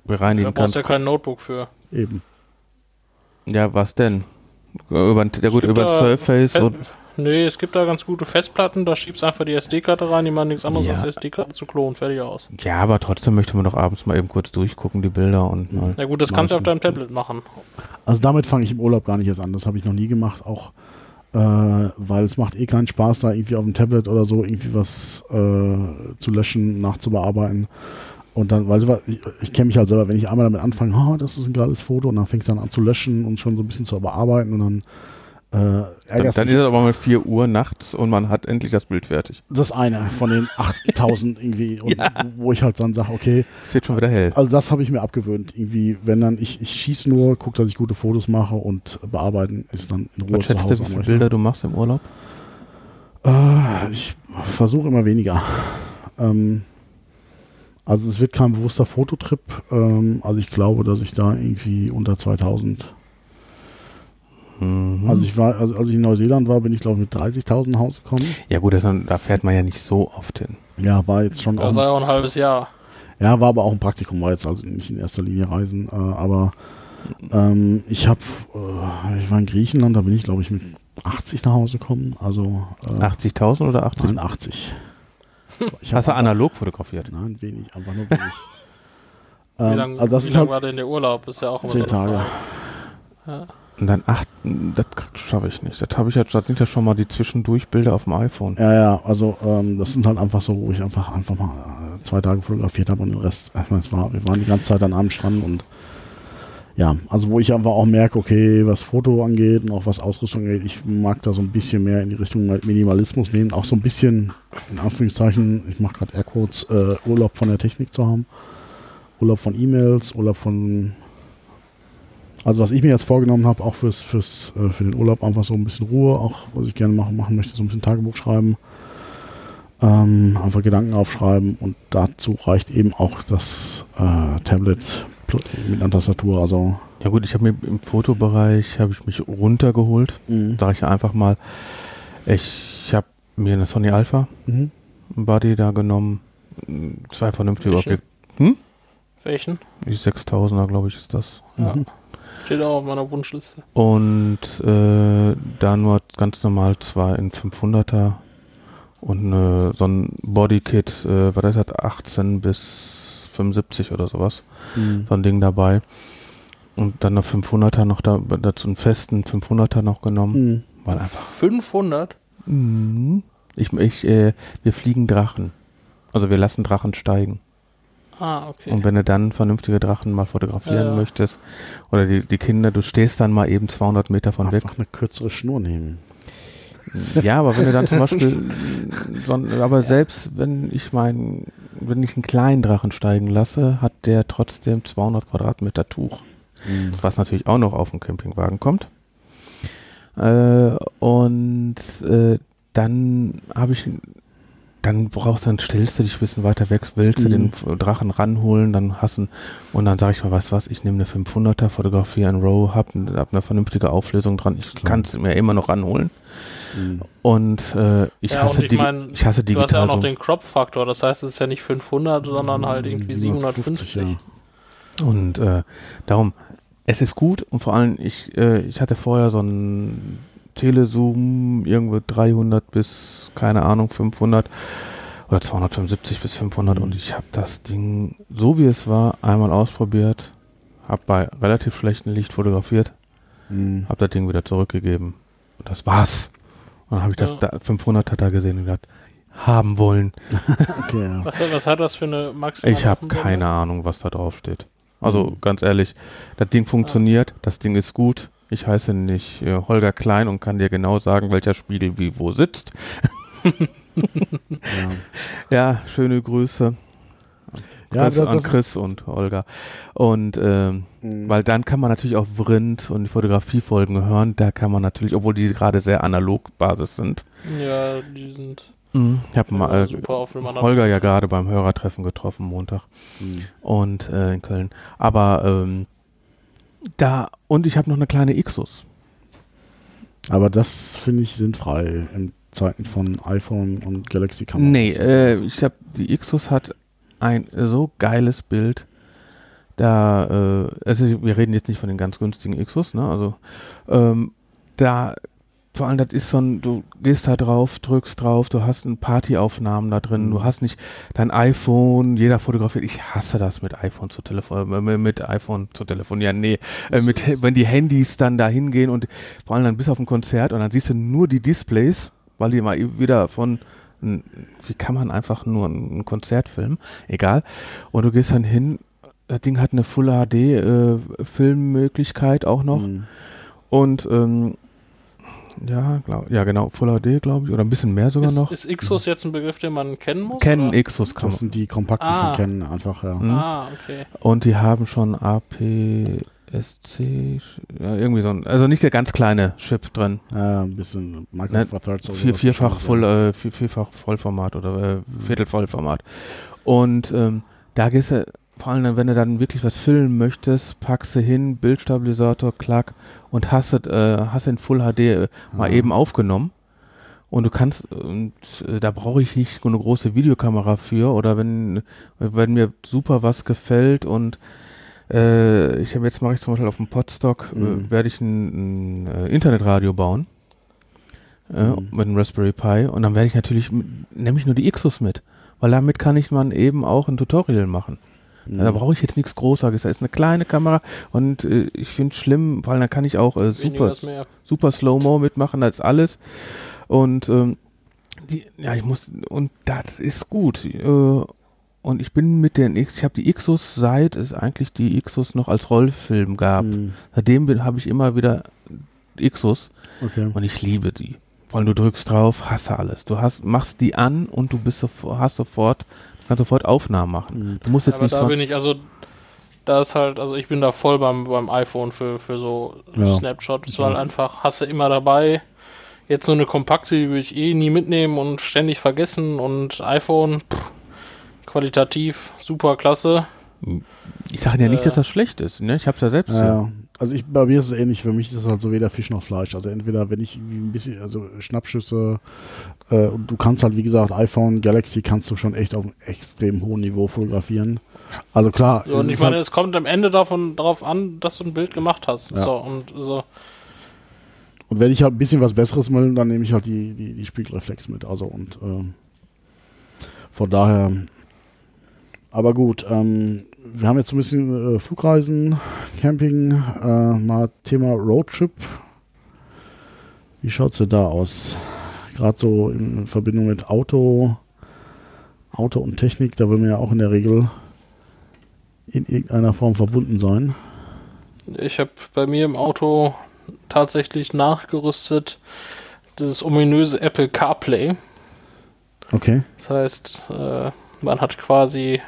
bereinigen brauchst kannst. du ja kein Notebook für. eben. Ja, was denn? Über, ja gut, über da Surface und Nee, es gibt da ganz gute Festplatten, da schiebst du einfach die SD-Karte rein, die machen nichts anderes Ja. als SD-Karte zu klonen, fertig aus. ja, aber trotzdem möchte man doch abends mal eben kurz durchgucken, die Bilder und mal. Na gut, das kannst du auf deinem Tablet machen. Also damit fange ich im Urlaub gar nicht erst an. Das habe ich noch nie gemacht, auch äh, weil es macht eh keinen Spaß, da irgendwie auf dem Tablet oder so irgendwie was äh, zu löschen, nachzubearbeiten. Und dann, weil so- ich, ich kenne mich halt selber, wenn ich einmal damit anfange, oh, das ist ein geiles Foto, und dann fängst du dann an zu löschen und schon so ein bisschen zu bearbeiten und dann äh, Dann, dann ist es aber mal 4 Uhr nachts und man hat endlich das Bild fertig. Das eine von den 8000 irgendwie, Ja. wo ich halt dann sage, okay, Es wird schon wieder hell. also das habe ich mir abgewöhnt. Irgendwie, wenn dann, ich, ich schieße nur, gucke, dass ich gute Fotos mache und bearbeiten ist dann in Ruhe Was zu schätzt du, wie viele. Bilder du machst im Urlaub? Äh, ich versuche immer weniger. Ähm, also es wird kein bewusster Fototrip. Ähm, also ich glaube, dass ich da irgendwie unter 2000 Mhm. Also ich war, also als ich in Neuseeland war, bin ich glaube ich mit 30.000 nach Hause gekommen. ja gut, das, da fährt man ja nicht so oft hin. Ja, war jetzt schon Das auch, war ja auch ein halbes Jahr. ja, war aber auch ein Praktikum, war jetzt also nicht in erster Linie Reisen, äh, aber ähm, ich habe, äh, ich war in Griechenland, da bin ich glaube ich mit 80 nach Hause gekommen, also äh, 80.000 oder 80? nein, 80. Ich hab Hast du analog fotografiert? Nein, wenig, einfach nur wenig. Wie ähm, lange also wie lang halt war denn der Urlaub? Ist ja auch immer zehn Tage. Frage. Und dann acht, das schaffe ich nicht. Das habe ich ja, das sind ja schon mal die Zwischendurchbilder auf dem iPhone. Ja, ja, also ähm, das sind halt einfach so, wo ich einfach einfach mal äh, zwei Tage fotografiert habe und den Rest, ich meine, war, wir waren die ganze Zeit an einem Strand und ja, also wo ich einfach auch merke, okay, was Foto angeht und auch was Ausrüstung angeht, ich mag da so ein bisschen mehr in die Richtung Minimalismus nehmen, auch so ein bisschen, in Anführungszeichen, ich mache gerade Airquotes, äh, Urlaub von der Technik zu haben, Urlaub von E-Mails, Urlaub von also was ich mir jetzt vorgenommen habe, auch fürs, fürs, äh, für den Urlaub, einfach so ein bisschen Ruhe, auch was ich gerne machen, machen möchte, so ein bisschen Tagebuch schreiben, ähm, einfach Gedanken aufschreiben und dazu reicht eben auch das äh, Tablet mit einer Tastatur. Also Ja gut, ich habe mir im Fotobereich, habe ich mich runtergeholt. Sag ich einfach mal, ich habe mir eine Sony Alpha Mhm. Body da genommen. Zwei vernünftige Welche? Objekte. Welchen? Die 6000er, glaube ich, ist das. Ja. Steht auch auf meiner Wunschliste. Und äh, da nur ganz normal zwei in 500er und eine, so ein Bodykit, äh, was das, 18 bis 75 oder sowas. Mhm. So ein Ding dabei. Und dann eine 500er noch da, dazu einen festen 500er noch genommen. Mhm. Weil einfach 500? Mhm. Ich, ich, äh, wir fliegen Drachen. Also wir lassen Drachen steigen. Ah, okay. Und wenn du dann vernünftige Drachen mal fotografieren Ja, ja. möchtest, oder die, die Kinder, du stehst dann mal eben 200 Meter von weg. Einfach eine kürzere Schnur nehmen. Ja, aber wenn du dann zum Beispiel, so, aber selbst wenn ich meinen, wenn ich einen kleinen Drachen steigen lasse, hat der trotzdem 200 Quadratmeter Tuch, was natürlich auch noch auf den Campingwagen kommt. Äh, und äh, dann habe ich, dann brauchst du, dann stellst du dich ein bisschen weiter weg, willst du Mhm. den Drachen ranholen, dann hast du, und dann sage ich mal, weißt du was, ich nehme eine 500er, fotografiere in RAW, hab, hab eine vernünftige Auflösung dran, ich kann es mir immer noch ranholen. Mhm. Und äh, ich, ja, hasse und ich meine, ich hasse du hast ja digital auch noch so. den Crop-Faktor. Das heißt, es ist ja nicht 500, sondern halt irgendwie 750. ja. Und äh, darum, es ist gut und vor allem, ich, äh, ich hatte vorher so einen Telezoom, irgendwo 300 bis, keine Ahnung, 500 oder 275 bis 500 Mhm. und ich habe das Ding, so wie es war, einmal ausprobiert, habe bei relativ schlechtem Licht fotografiert, Mhm. habe das Ding wieder zurückgegeben und das war's. Und dann habe ich das Ja. da 500er da gesehen und gedacht, haben wollen. Okay, ja. Was, was hat das für eine maximale Ich habe keine Ahnung, was da drauf steht. Also Mhm. ganz ehrlich, das Ding funktioniert, das Ding ist gut. Ich heiße nicht äh, Holger Klein und kann dir genau sagen, welcher Spiegel wie wo sitzt. ja. Ja, schöne Grüße Ja, Chris, das- an das Chris und Holger. Und ähm, Mhm. weil dann kann man natürlich auch Vrind und die Fotografiefolgen hören. Da kann man natürlich, obwohl die gerade sehr analog Basis sind. Ja, die sind Ich habe mal äh. Holger ja gerade beim Hörertreffen getroffen Montag. Mhm. und äh, in Köln. Aber ähm, da und ich habe noch eine kleine Ixus. Aber das finde ich sinnfrei in Zeiten von iPhone und Galaxy Kameras. Nee, äh, ich habe die Ixus hat ein so geiles Bild. Da, äh, also wir reden jetzt nicht von den ganz günstigen Ixus, ne? Also ähm, da vor allem das ist so ein, du gehst da drauf, drückst drauf, du hast ein Partyaufnahmen da drin, Mhm. du hast nicht dein iPhone, jeder fotografiert. Ich hasse das mit iPhone zu telefonieren, äh, mit iPhone zu telefonieren. Nee, äh, mit, wenn die Handys dann da hingehen und vor allem dann bis auf ein Konzert und dann siehst du nur die Displays, weil die mal wieder von wie kann man einfach nur ein, ein Konzert filmen? Egal. Und du gehst dann hin, das Ding hat eine Full HD äh, Filmmöglichkeit auch noch Mhm. und ähm, ja, glaub, ja genau, Full HD glaube ich oder ein bisschen mehr sogar Ist, noch. ist Ixus jetzt ein Begriff, den man kennen muss? Oder? Ixus kann Das sind die kompakten Ah. von Canon einfach, ja. Mhm. Ah, okay. Und die haben schon AP SC, ja, irgendwie so ein, also nicht der ganz kleine Chip drin. Ja, ein bisschen Micro Four Thirds oder Vier, vierfach, ja. äh, vier, vierfach Vollformat oder äh, Viertelvollformat. Und ähm, da gehst du, vor allem wenn du dann wirklich was filmen möchtest, packst du hin, Bildstabilisator, klack und hast es, äh, hast in Full HD äh, mal Ah. eben aufgenommen. Und du kannst, und äh, da brauche ich nicht eine große Videokamera für oder wenn, wenn mir super was gefällt und äh, ich habe jetzt mache ich zum Beispiel auf dem Podstock, Mhm. äh, werde ich ein, ein äh, Internetradio bauen Mhm. mit einem Raspberry Pi und dann werde ich natürlich, nehme ich nur die Xus mit, weil damit kann ich man eben auch ein Tutorial machen. Mhm. Da brauche ich jetzt nichts Großartiges, da ist eine kleine Kamera und äh, ich finde es schlimm, weil dann kann ich auch äh, super, super Slow-Mo mitmachen als alles und ähm, die, ja, ich muss, und das ist gut. Äh, und ich bin mit den X, ich habe die Xus seit es eigentlich die Xus noch als Rollfilm gab. Mhm. Seitdem bin- habe ich immer wieder Xus Okay. und ich liebe die. Weil du drückst drauf, hasse alles. Du hast, machst die an und du bist sofort, hast sofort, kannst sofort Aufnahmen machen. Mhm. Du musst jetzt Aber nicht da bin ich, also da ist halt, also ich bin da voll beim, beim iPhone für, für so Ja. Snapshot. Es war halt einfach, hast du immer dabei. Jetzt so eine kompakte, die würde ich eh nie mitnehmen und ständig vergessen und iPhone, pff, qualitativ, super klasse. ich sage ja nicht, äh, dass das schlecht ist. Ne? Ich habe es ja selbst. Ja, Ja. also ich, bei mir ist es ähnlich. Für mich ist es halt so weder Fisch noch Fleisch. Also entweder, wenn ich ein bisschen, also Schnappschüsse äh, und du kannst halt, wie gesagt, iPhone, Galaxy kannst du schon echt auf einem extrem hohen Niveau fotografieren. Also klar. So, und ich meine, halt, es kommt am Ende davon darauf an, dass du ein Bild gemacht hast. Ja. So, und so. und wenn ich halt ein bisschen was Besseres will, dann nehme ich halt die, die, die Spiegelreflex mit. Also und ähm, von daher. Aber gut, ähm, wir haben jetzt so ein bisschen äh, Flugreisen, Camping, äh, mal Thema Roadtrip. Wie schaut es denn da aus? Gerade so in Verbindung mit Auto, Auto und Technik, da will man ja auch in der Regel in irgendeiner Form verbunden sein. Ich habe bei mir im Auto tatsächlich nachgerüstet dieses ominöse Apple CarPlay. Okay. Das heißt, äh, man hat quasi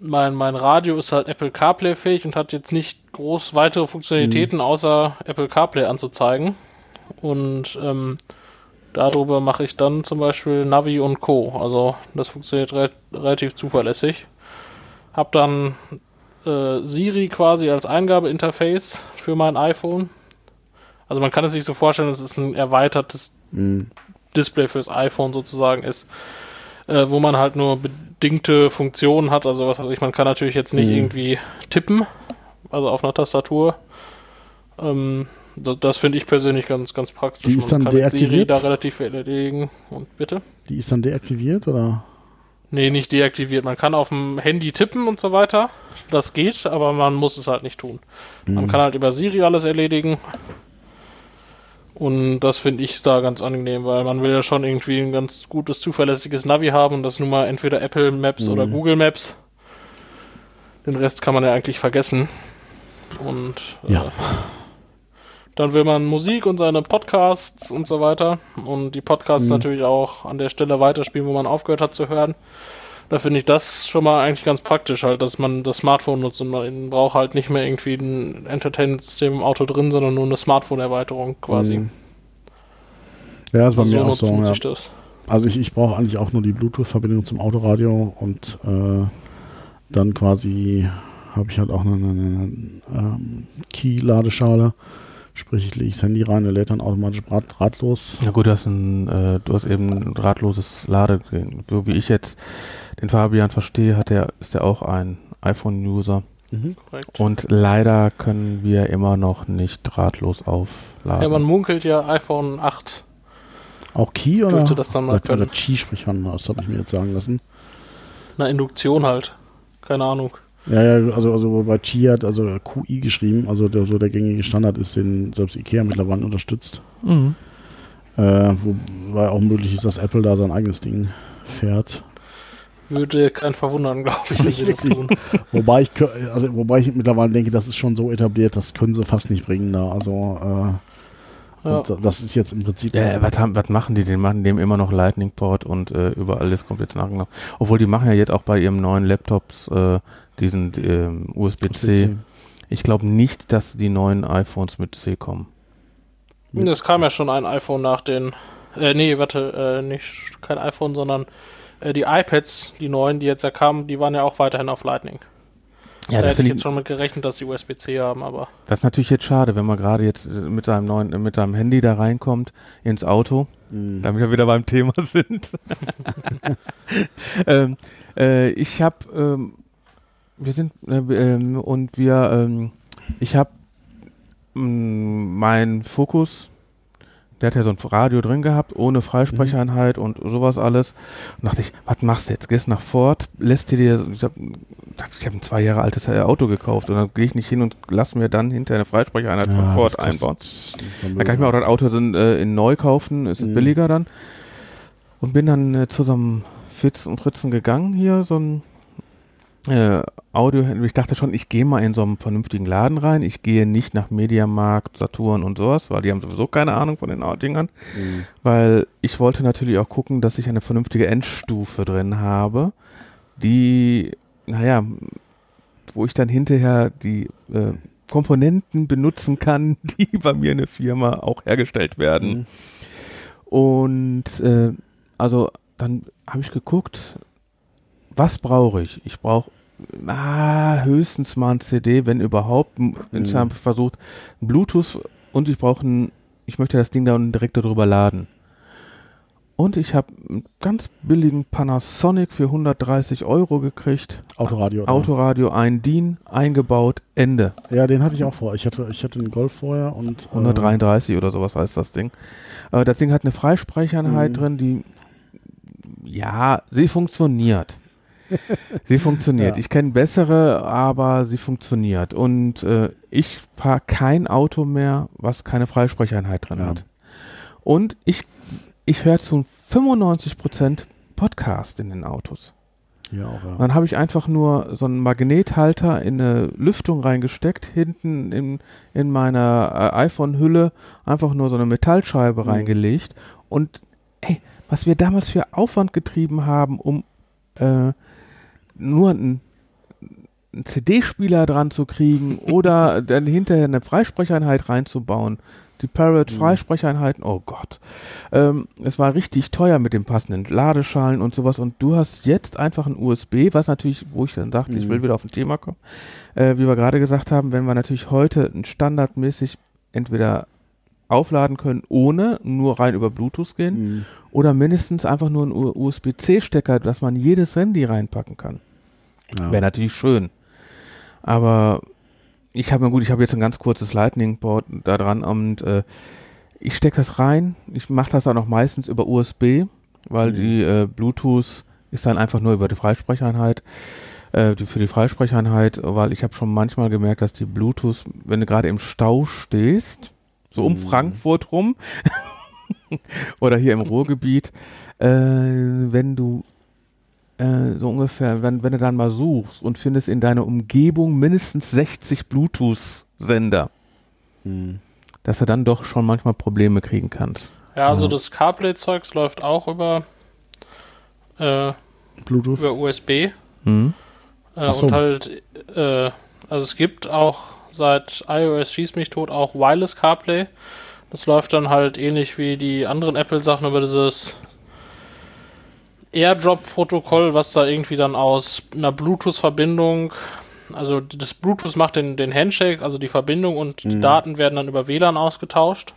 mein, mein Radio ist halt Apple CarPlay fähig und hat jetzt nicht groß weitere Funktionalitäten außer Apple CarPlay anzuzeigen. Und ähm, darüber mache ich dann zum Beispiel Navi und Co. Also das funktioniert re relativ zuverlässig. Hab dann äh, Siri quasi als Eingabeinterface für mein iPhone. Also man kann es sich so vorstellen, es ist ein erweitertes Mhm. Display fürs iPhone sozusagen ist, äh, wo man halt nur bedingte Funktionen hat. Also was weiß ich, man kann natürlich jetzt nicht Mhm. irgendwie tippen, also auf einer Tastatur. Ähm, das das finde ich persönlich ganz, ganz praktisch. Die ist Man dann kann mit Siri deaktiviert? da relativ viel erledigen. Und bitte? Die ist dann deaktiviert oder? Nee, nicht deaktiviert. Man kann auf dem Handy tippen und so weiter. Das geht, aber man muss es halt nicht tun. Man Mhm. kann halt über Siri alles erledigen. Und das finde ich da ganz angenehm, weil man will ja schon irgendwie ein ganz gutes, zuverlässiges Navi haben und das nun mal entweder Apple Maps oder Mhm. Google Maps. Den Rest kann man ja eigentlich vergessen. Und äh, Ja. Dann will man Musik und seine Podcasts und so weiter. Und die Podcasts Mhm. natürlich auch an der Stelle weiterspielen, wo man aufgehört hat zu hören. Da finde ich das schon mal eigentlich ganz praktisch, halt, dass man das Smartphone nutzt und man braucht halt nicht mehr irgendwie ein Entertainment-System im Auto drin, sondern nur eine Smartphone-Erweiterung quasi. Mhm. Ja, ist bei Also mir auch so. Ja. das. Also ich, ich brauche eigentlich auch nur die Bluetooth-Verbindung zum Autoradio und äh, dann quasi habe ich halt auch eine, eine, eine ähm, Key-Ladeschale. Sprich, ich lege das Handy rein, er lädt dann automatisch drahtlos. Na gut, du hast, ein, äh, du hast eben ein drahtloses Ladegerät. So wie ich jetzt den Fabian verstehe, hat der, ist er auch ein iPhone-User. Mhm. Und leider können wir immer noch nicht drahtlos aufladen. Ja, man munkelt ja iPhone 8 Auch Key oder? dürfte das dann mal oder, können. oder Qi spricht man, das habe ich mir jetzt sagen lassen. Eine Induktion halt. Keine Ahnung. Ja, ja, also, also bei Qi hat also QI geschrieben, also der, so der gängige Standard ist, den selbst Ikea mittlerweile unterstützt. Mhm. Äh, wobei auch möglich ist, dass Apple da sein eigenes Ding fährt. Würde keinen verwundern, glaube ich, wenn Nicht sie das wirklich. tun. Wobei ich, also, wobei ich mittlerweile denke, das ist schon so etabliert, das können sie fast nicht bringen da. Also äh, Ja. das ist jetzt im Prinzip. Ja, was, haben, was machen die? Die machen dem immer noch Lightning Port und äh, überall das kommt jetzt nachgenommen. Obwohl die machen ja jetzt auch bei ihren neuen Laptops äh, diesen ähm, USB-C Ich glaube nicht, dass die neuen iPhones mit C kommen. Es kam ja schon ein iPhone nach den. Äh, nee, warte, äh, nicht kein iPhone, sondern äh, die iPads, die neuen, die jetzt ja kamen, die waren ja auch weiterhin auf Lightning. Ja, da hätte ich jetzt schon mit gerechnet, dass sie USB-C haben, aber. das ist natürlich jetzt schade, wenn man gerade jetzt äh, mit seinem neuen, äh, mit seinem Handy da reinkommt ins Auto, Mhm. damit wir wieder beim Thema sind. ähm, äh, ich habe, ähm, wir sind äh, ähm, und wir, ähm, ich habe mein Fokus, der hat ja so ein Radio drin gehabt, ohne Freisprecheinheit und sowas alles. Und dachte ich, was machst du jetzt? Gehst nach Ford, lässt dir dir, ich habe ich hab ein zwei Jahre altes äh, Auto gekauft und dann gehe ich nicht hin und lass mir dann hinter eine Freisprecheinheit von Ja, Ford das kostet einbauen. Vermögen. Da kann ich mir auch das Auto dann, äh, in neu kaufen, ist es Mhm. billiger dann. Und bin dann äh, zu so einem Fitz und Fritzen gegangen hier, so ein äh, Audio. Ich dachte schon, ich gehe mal in so einen vernünftigen Laden rein. Ich gehe nicht nach Mediamarkt, Saturn und sowas, weil die haben sowieso keine Ahnung von den Dingern. Mhm. Weil ich wollte natürlich auch gucken, dass ich eine vernünftige Endstufe drin habe, die, naja, wo ich dann hinterher die äh, Komponenten benutzen kann, die bei mir in der Firma auch hergestellt werden. Mhm. Und äh, also dann habe ich geguckt, was brauche ich? Ich brauche ah, höchstens mal ein CD, wenn überhaupt. Ich Mhm. habe versucht, Bluetooth und ich brauche ein, ich möchte das Ding dann direkt darüber laden. Und ich habe einen ganz billigen Panasonic für 130 Euro gekriegt. Autoradio. Autoradio, ein DIN, eingebaut, Ende. Ja, den hatte ich auch vor. Ich hatte, ich hatte einen Golf vorher und. äh, 133 oder sowas heißt das Ding. Äh, das Ding hat eine Freisprecheinheit Mhm. drin, die ja, sie funktioniert. sie funktioniert. Ja. Ich kenne bessere, aber sie funktioniert. Und äh, ich fahre kein Auto mehr, was keine Freisprecheinheit drin Ja. hat. Und ich, ich höre zu 95% Podcast in den Autos. Ja, auch, ja. Dann habe ich einfach nur so einen Magnethalter in eine Lüftung reingesteckt, hinten in, in meiner äh, iPhone-Hülle einfach nur so eine Metallscheibe Mhm. reingelegt. Und ey, was wir damals für Aufwand getrieben haben, um äh, nur einen, einen CD-Spieler dran zu kriegen oder dann hinterher eine Freisprecheinheit reinzubauen. Die Parrot Mhm. Oh Gott. Ähm, es war richtig teuer mit den passenden Ladeschalen und sowas. Und du hast jetzt einfach ein USB, was natürlich, wo ich dann dachte, ich Mhm. will wieder auf ein Thema kommen. Äh, wie wir gerade gesagt haben, wenn wir natürlich heute ein standardmäßig entweder aufladen können, ohne nur rein über Bluetooth gehen, Mhm. oder mindestens einfach nur einen USB-C-Stecker, dass man jedes Handy reinpacken kann. Ja. Wäre natürlich schön. Aber ich habe mir gut, ich habe jetzt ein ganz kurzes Lightning-Board da dran und äh, ich stecke das rein. Ich mache das dann auch meistens über USB, weil Mhm. die äh, Bluetooth ist dann einfach nur über die Freisprecheinheit. Äh, die, für die Freisprecheinheit, weil ich habe schon manchmal gemerkt, dass die Bluetooth, wenn du gerade im Stau stehst, so um Mhm. Frankfurt rum oder hier im Ruhrgebiet, äh, wenn du äh, so ungefähr, wenn, wenn du dann mal suchst und findest in deiner Umgebung mindestens 60 Bluetooth-Sender, Mhm. dass du dann doch schon manchmal Probleme kriegen kannst. Ja, also Ja. das CarPlay-Zeugs läuft auch über, äh, Bluetooth. über USB. Mhm. Äh, so. Und halt, äh, also es gibt auch seit iOS Schieß mich tot auch Wireless CarPlay. Das läuft dann halt ähnlich wie die anderen Apple-Sachen über dieses AirDrop-Protokoll, was da irgendwie dann aus einer Bluetooth-Verbindung, also das Bluetooth macht den, den Handshake, also die Verbindung und die Mhm. Daten werden dann über WLAN ausgetauscht.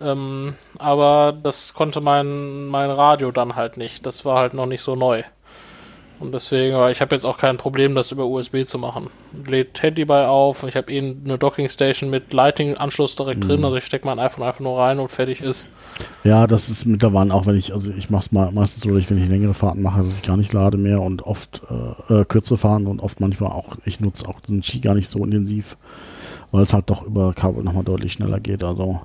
Ähm, aber das konnte mein, mein Radio dann halt nicht. Das war halt noch nicht so neu. Und deswegen, aber ich habe jetzt auch kein Problem, das über USB zu machen. Lädt Handy bei auf und ich habe eh eine Dockingstation mit Lighting-Anschluss direkt drin. Also ich stecke mein iPhone einfach nur rein und fertig ist. Ja, das ist mittlerweile auch, wenn ich, also ich mache es mal meistens so, dass ich, wenn ich längere Fahrten mache, dass ich gar nicht lade mehr und oft äh, äh, kürzere Fahren und oft manchmal auch, ich nutze auch den Ski gar nicht so intensiv, weil es halt doch über Kabel nochmal deutlich schneller geht. Also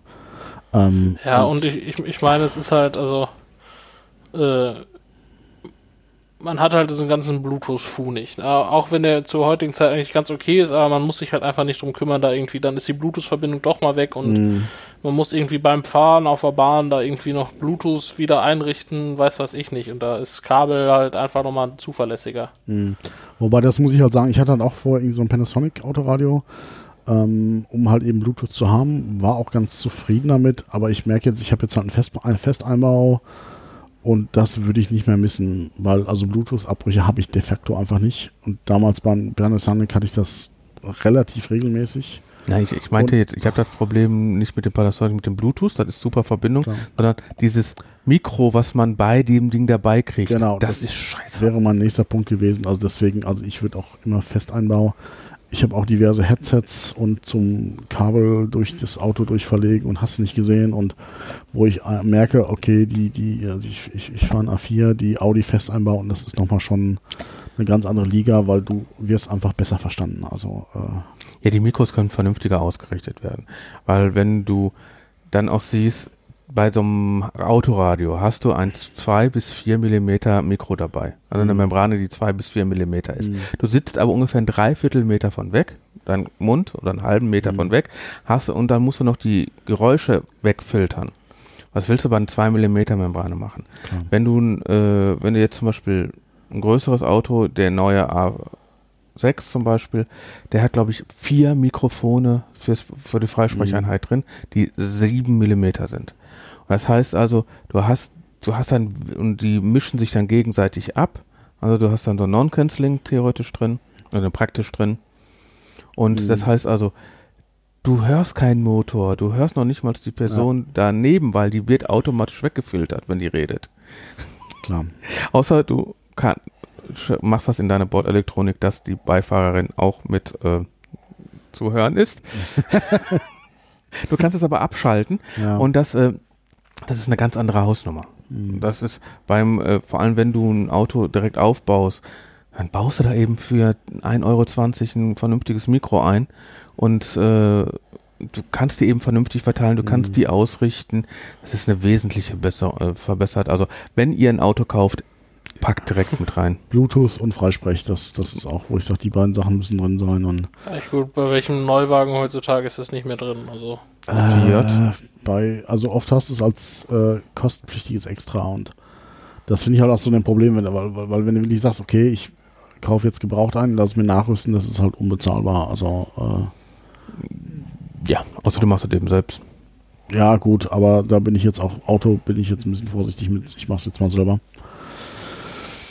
ähm, Ja, und ich, ich, ich meine, es ist halt, also, äh, man hat halt diesen ganzen Bluetooth-Fu nicht. Äh, auch wenn der zur heutigen Zeit eigentlich ganz okay ist, aber man muss sich halt einfach nicht drum kümmern, da irgendwie, dann ist die Bluetooth-Verbindung doch mal weg und mh, man muss irgendwie beim Fahren auf der Bahn da irgendwie noch Bluetooth wieder einrichten, weiß was ich nicht. Und da ist Kabel halt einfach nochmal zuverlässiger. Mhm. Wobei, das muss ich halt sagen, ich hatte halt auch vorher irgendwie so ein Panasonic Autoradio, ähm, um halt eben Bluetooth zu haben, war auch ganz zufrieden damit, aber ich merke jetzt, ich habe jetzt halt einen, Fest, einen Festeinbau und das würde ich nicht mehr missen, weil also Bluetooth-Abbrüche habe ich de facto einfach nicht. Und damals beim Panasonic hatte ich das relativ regelmäßig. Nein, ich, ich meinte und, jetzt, ich habe das Problem nicht mit dem Panasonic, mit dem Bluetooth, das ist super Verbindung, klar. sondern dieses Mikro, was man bei dem Ding dabei kriegt. Genau, das, das ist scheiße. Wäre mein nächster Punkt gewesen. Also deswegen, also ich würde auch immer fest einbauen. Ich habe auch diverse Headsets und zum Kabel durch das Auto durchverlegen und hast nicht gesehen und wo ich äh, merke, okay, die, die, also ich, ich, ich fahre ein A4, die Audi fest einbauen, das ist nochmal schon eine ganz andere Liga, weil du wirst einfach besser verstanden. Also äh, ja, die Mikros können vernünftiger ausgerichtet werden. Weil wenn du dann auch siehst, bei so einem Autoradio hast du ein 2 bis 4 Millimeter Mikro dabei. Also eine mhm. Membrane, die 2 bis 4 Millimeter ist. Mhm. Du sitzt aber ungefähr ein Dreiviertelmeter von weg, dein Mund oder einen halben Meter mhm. von weg, hast und dann musst du noch die Geräusche wegfiltern. Was willst du bei einer 2 Millimeter Membrane machen? Klar. Wenn du, äh, wenn du jetzt zum Beispiel ein größeres Auto, der neue A 6 zum Beispiel, der hat, glaube ich, vier Mikrofone fürs, für die Freisprecheinheit mhm. drin, die sieben Millimeter sind. Das heißt also, du hast, du hast dann, und die mischen sich dann gegenseitig ab. Also du hast dann so Non-Canceling theoretisch drin, oder praktisch drin. Und mhm. das heißt also, du hörst keinen Motor, du hörst noch nicht mal die Person ja. daneben, weil die wird automatisch weggefiltert, wenn die redet. Klar. Außer du kann, machst das in deiner Bordelektronik, dass die Beifahrerin auch mit äh, zu hören ist. du kannst es aber abschalten ja. und das, äh, das ist eine ganz andere Hausnummer. Mhm. Das ist beim, äh, vor allem wenn du ein Auto direkt aufbaust, dann baust du da eben für 1,20 Euro ein vernünftiges Mikro ein und äh, du kannst die eben vernünftig verteilen, du kannst mhm. die ausrichten. Das ist eine wesentliche besser, äh, verbessert. Also wenn ihr ein Auto kauft, Pack direkt mit rein. Bluetooth und Freisprech, das, das ist auch, wo ich sage, die beiden Sachen müssen drin sein. Und ja, gut, bei welchem Neuwagen heutzutage ist das nicht mehr drin? Also, äh, bei, also oft hast du es als äh, kostenpflichtiges Extra und das finde ich halt auch so ein Problem, wenn, weil, weil, weil wenn du wirklich sagst, okay, ich kaufe jetzt gebraucht ein, lass mir nachrüsten, das ist halt unbezahlbar. Also äh, ja, außer du machst es eben selbst. Ja, gut, aber da bin ich jetzt auch, Auto bin ich jetzt ein bisschen vorsichtig mit, ich mache es jetzt mal selber.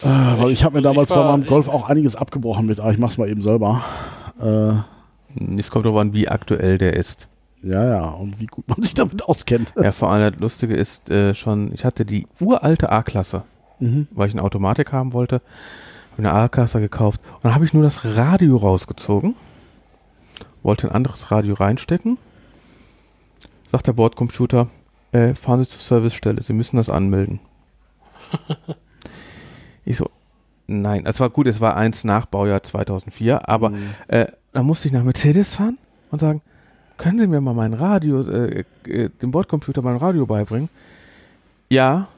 Äh, weil ich, ich habe mir damals war, bei meinem Golf auch einiges abgebrochen mit, ah, ich mach's mal eben selber. Äh, es kommt darauf an, wie aktuell der ist. Ja, ja, und wie gut man sich damit auskennt. Ja, vor allem das Lustige ist äh, schon, ich hatte die uralte A-Klasse, mhm. weil ich eine Automatik haben wollte. Habe eine A-Klasse gekauft und dann habe ich nur das Radio rausgezogen, wollte ein anderes Radio reinstecken. Sagt der Bordcomputer, äh, fahren Sie zur Servicestelle, Sie müssen das anmelden. Ich so, nein, es war gut, es war eins nach Baujahr 2004, aber mhm. äh, dann musste ich nach Mercedes fahren und sagen, können Sie mir mal mein Radio, äh, äh, dem Bordcomputer mein Radio beibringen? Ja,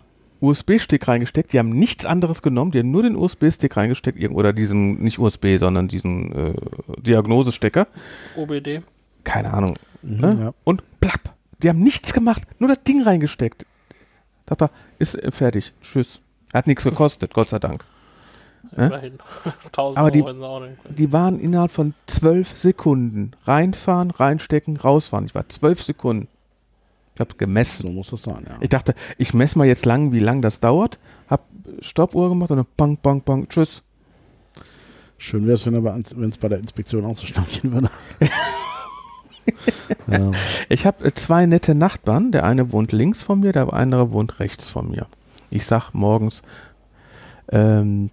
USB-Stick reingesteckt, die haben nichts anderes genommen, die haben nur den USB-Stick reingesteckt, oder diesen, nicht USB, sondern diesen äh, Diagnosestecker. OBD. Keine Ahnung. Mhm, ne? ja. Und plapp, die haben nichts gemacht, nur das Ding reingesteckt. Er, ist äh, fertig, tschüss. Hat nichts gekostet, Gott sei Dank. Immerhin. Aber die, die waren innerhalb von zwölf Sekunden. Reinfahren, reinstecken, rausfahren. Ich war zwölf Sekunden. Ich habe gemessen. So muss das sein, ja. Ich dachte, ich messe mal jetzt lang, wie lang das dauert. Hab Stoppuhr gemacht und dann bang, bang, bang, tschüss. Schön wäre es, wenn es bei der Inspektion auch so schnell gehen würde. ja. Ich habe äh, zwei nette Nachbarn. Der eine wohnt links von mir, der andere wohnt rechts von mir. Ich sag morgens, ähm,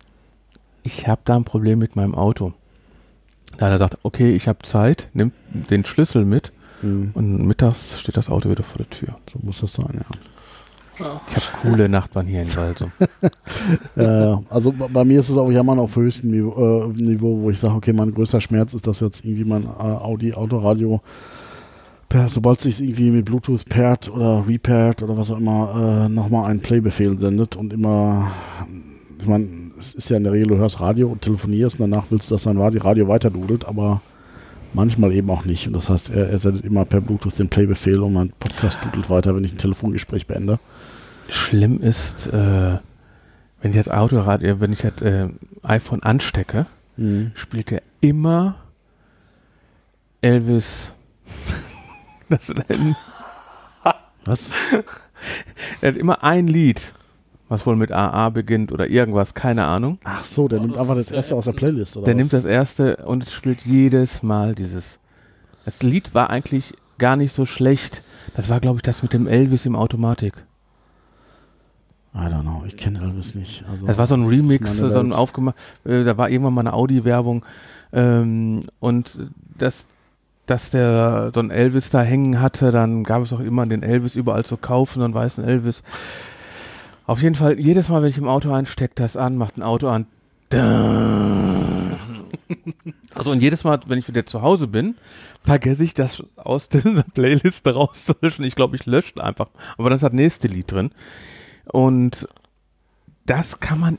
ich habe da ein Problem mit meinem Auto. Da hat er sagt, okay, ich habe Zeit, nimmt den Schlüssel mit mhm. und mittags steht das Auto wieder vor der Tür. So muss das sein, ja. Ich habe coole Nachbarn hier in Walsum. ja, also bei mir ist es auch Jammern auf höchstem Niveau, äh, Niveau wo ich sage, okay, mein größter Schmerz ist, dass jetzt irgendwie mein äh, Audi Autoradio per, sobald sich irgendwie mit Bluetooth pairt oder repairt oder was auch immer, äh, nochmal einen Playbefehl sendet und immer, ich meine, es ist ja in der Regel, du hörst Radio und telefonierst und danach willst du, dass dein Radio weiter dudelt, aber Manchmal eben auch nicht. Und das heißt, er, er sendet immer per Bluetooth den Playbefehl und mein Podcast tut weiter, wenn ich ein Telefongespräch beende. Schlimm ist, äh, wenn ich das Autoradio, wenn ich das äh, iPhone anstecke, Mhm. spielt er immer Elvis. das, Was? er hat immer ein Lied, was wohl mit AA beginnt oder irgendwas, keine Ahnung. Ach so, der Oh, nimmt das einfach das erste aus der. Playlist, oder? Der was? nimmt das erste und spielt jedes Mal dieses. Das Lied war eigentlich gar nicht so schlecht. Das war, glaube ich, das mit dem Elvis im Automatik. I don't know, ich kenne Elvis nicht. Also, Das war so ein Remix, so ein aufgemacht. Äh, da war irgendwann mal eine Audi-Werbung ähm, und das, dass der so ein Elvis da hängen hatte, dann gab es auch immer den Elvis überall zu kaufen, so einen weißen Elvis. Auf jeden Fall, jedes Mal, wenn ich im Auto einstecke, das an, macht ein Auto an. Also und jedes Mal, wenn ich wieder zu Hause bin, vergesse ich das aus der Playlist rauszulöschen. Ich glaube, ich lösche einfach. Aber dann ist das nächste Lied drin. Und das kann man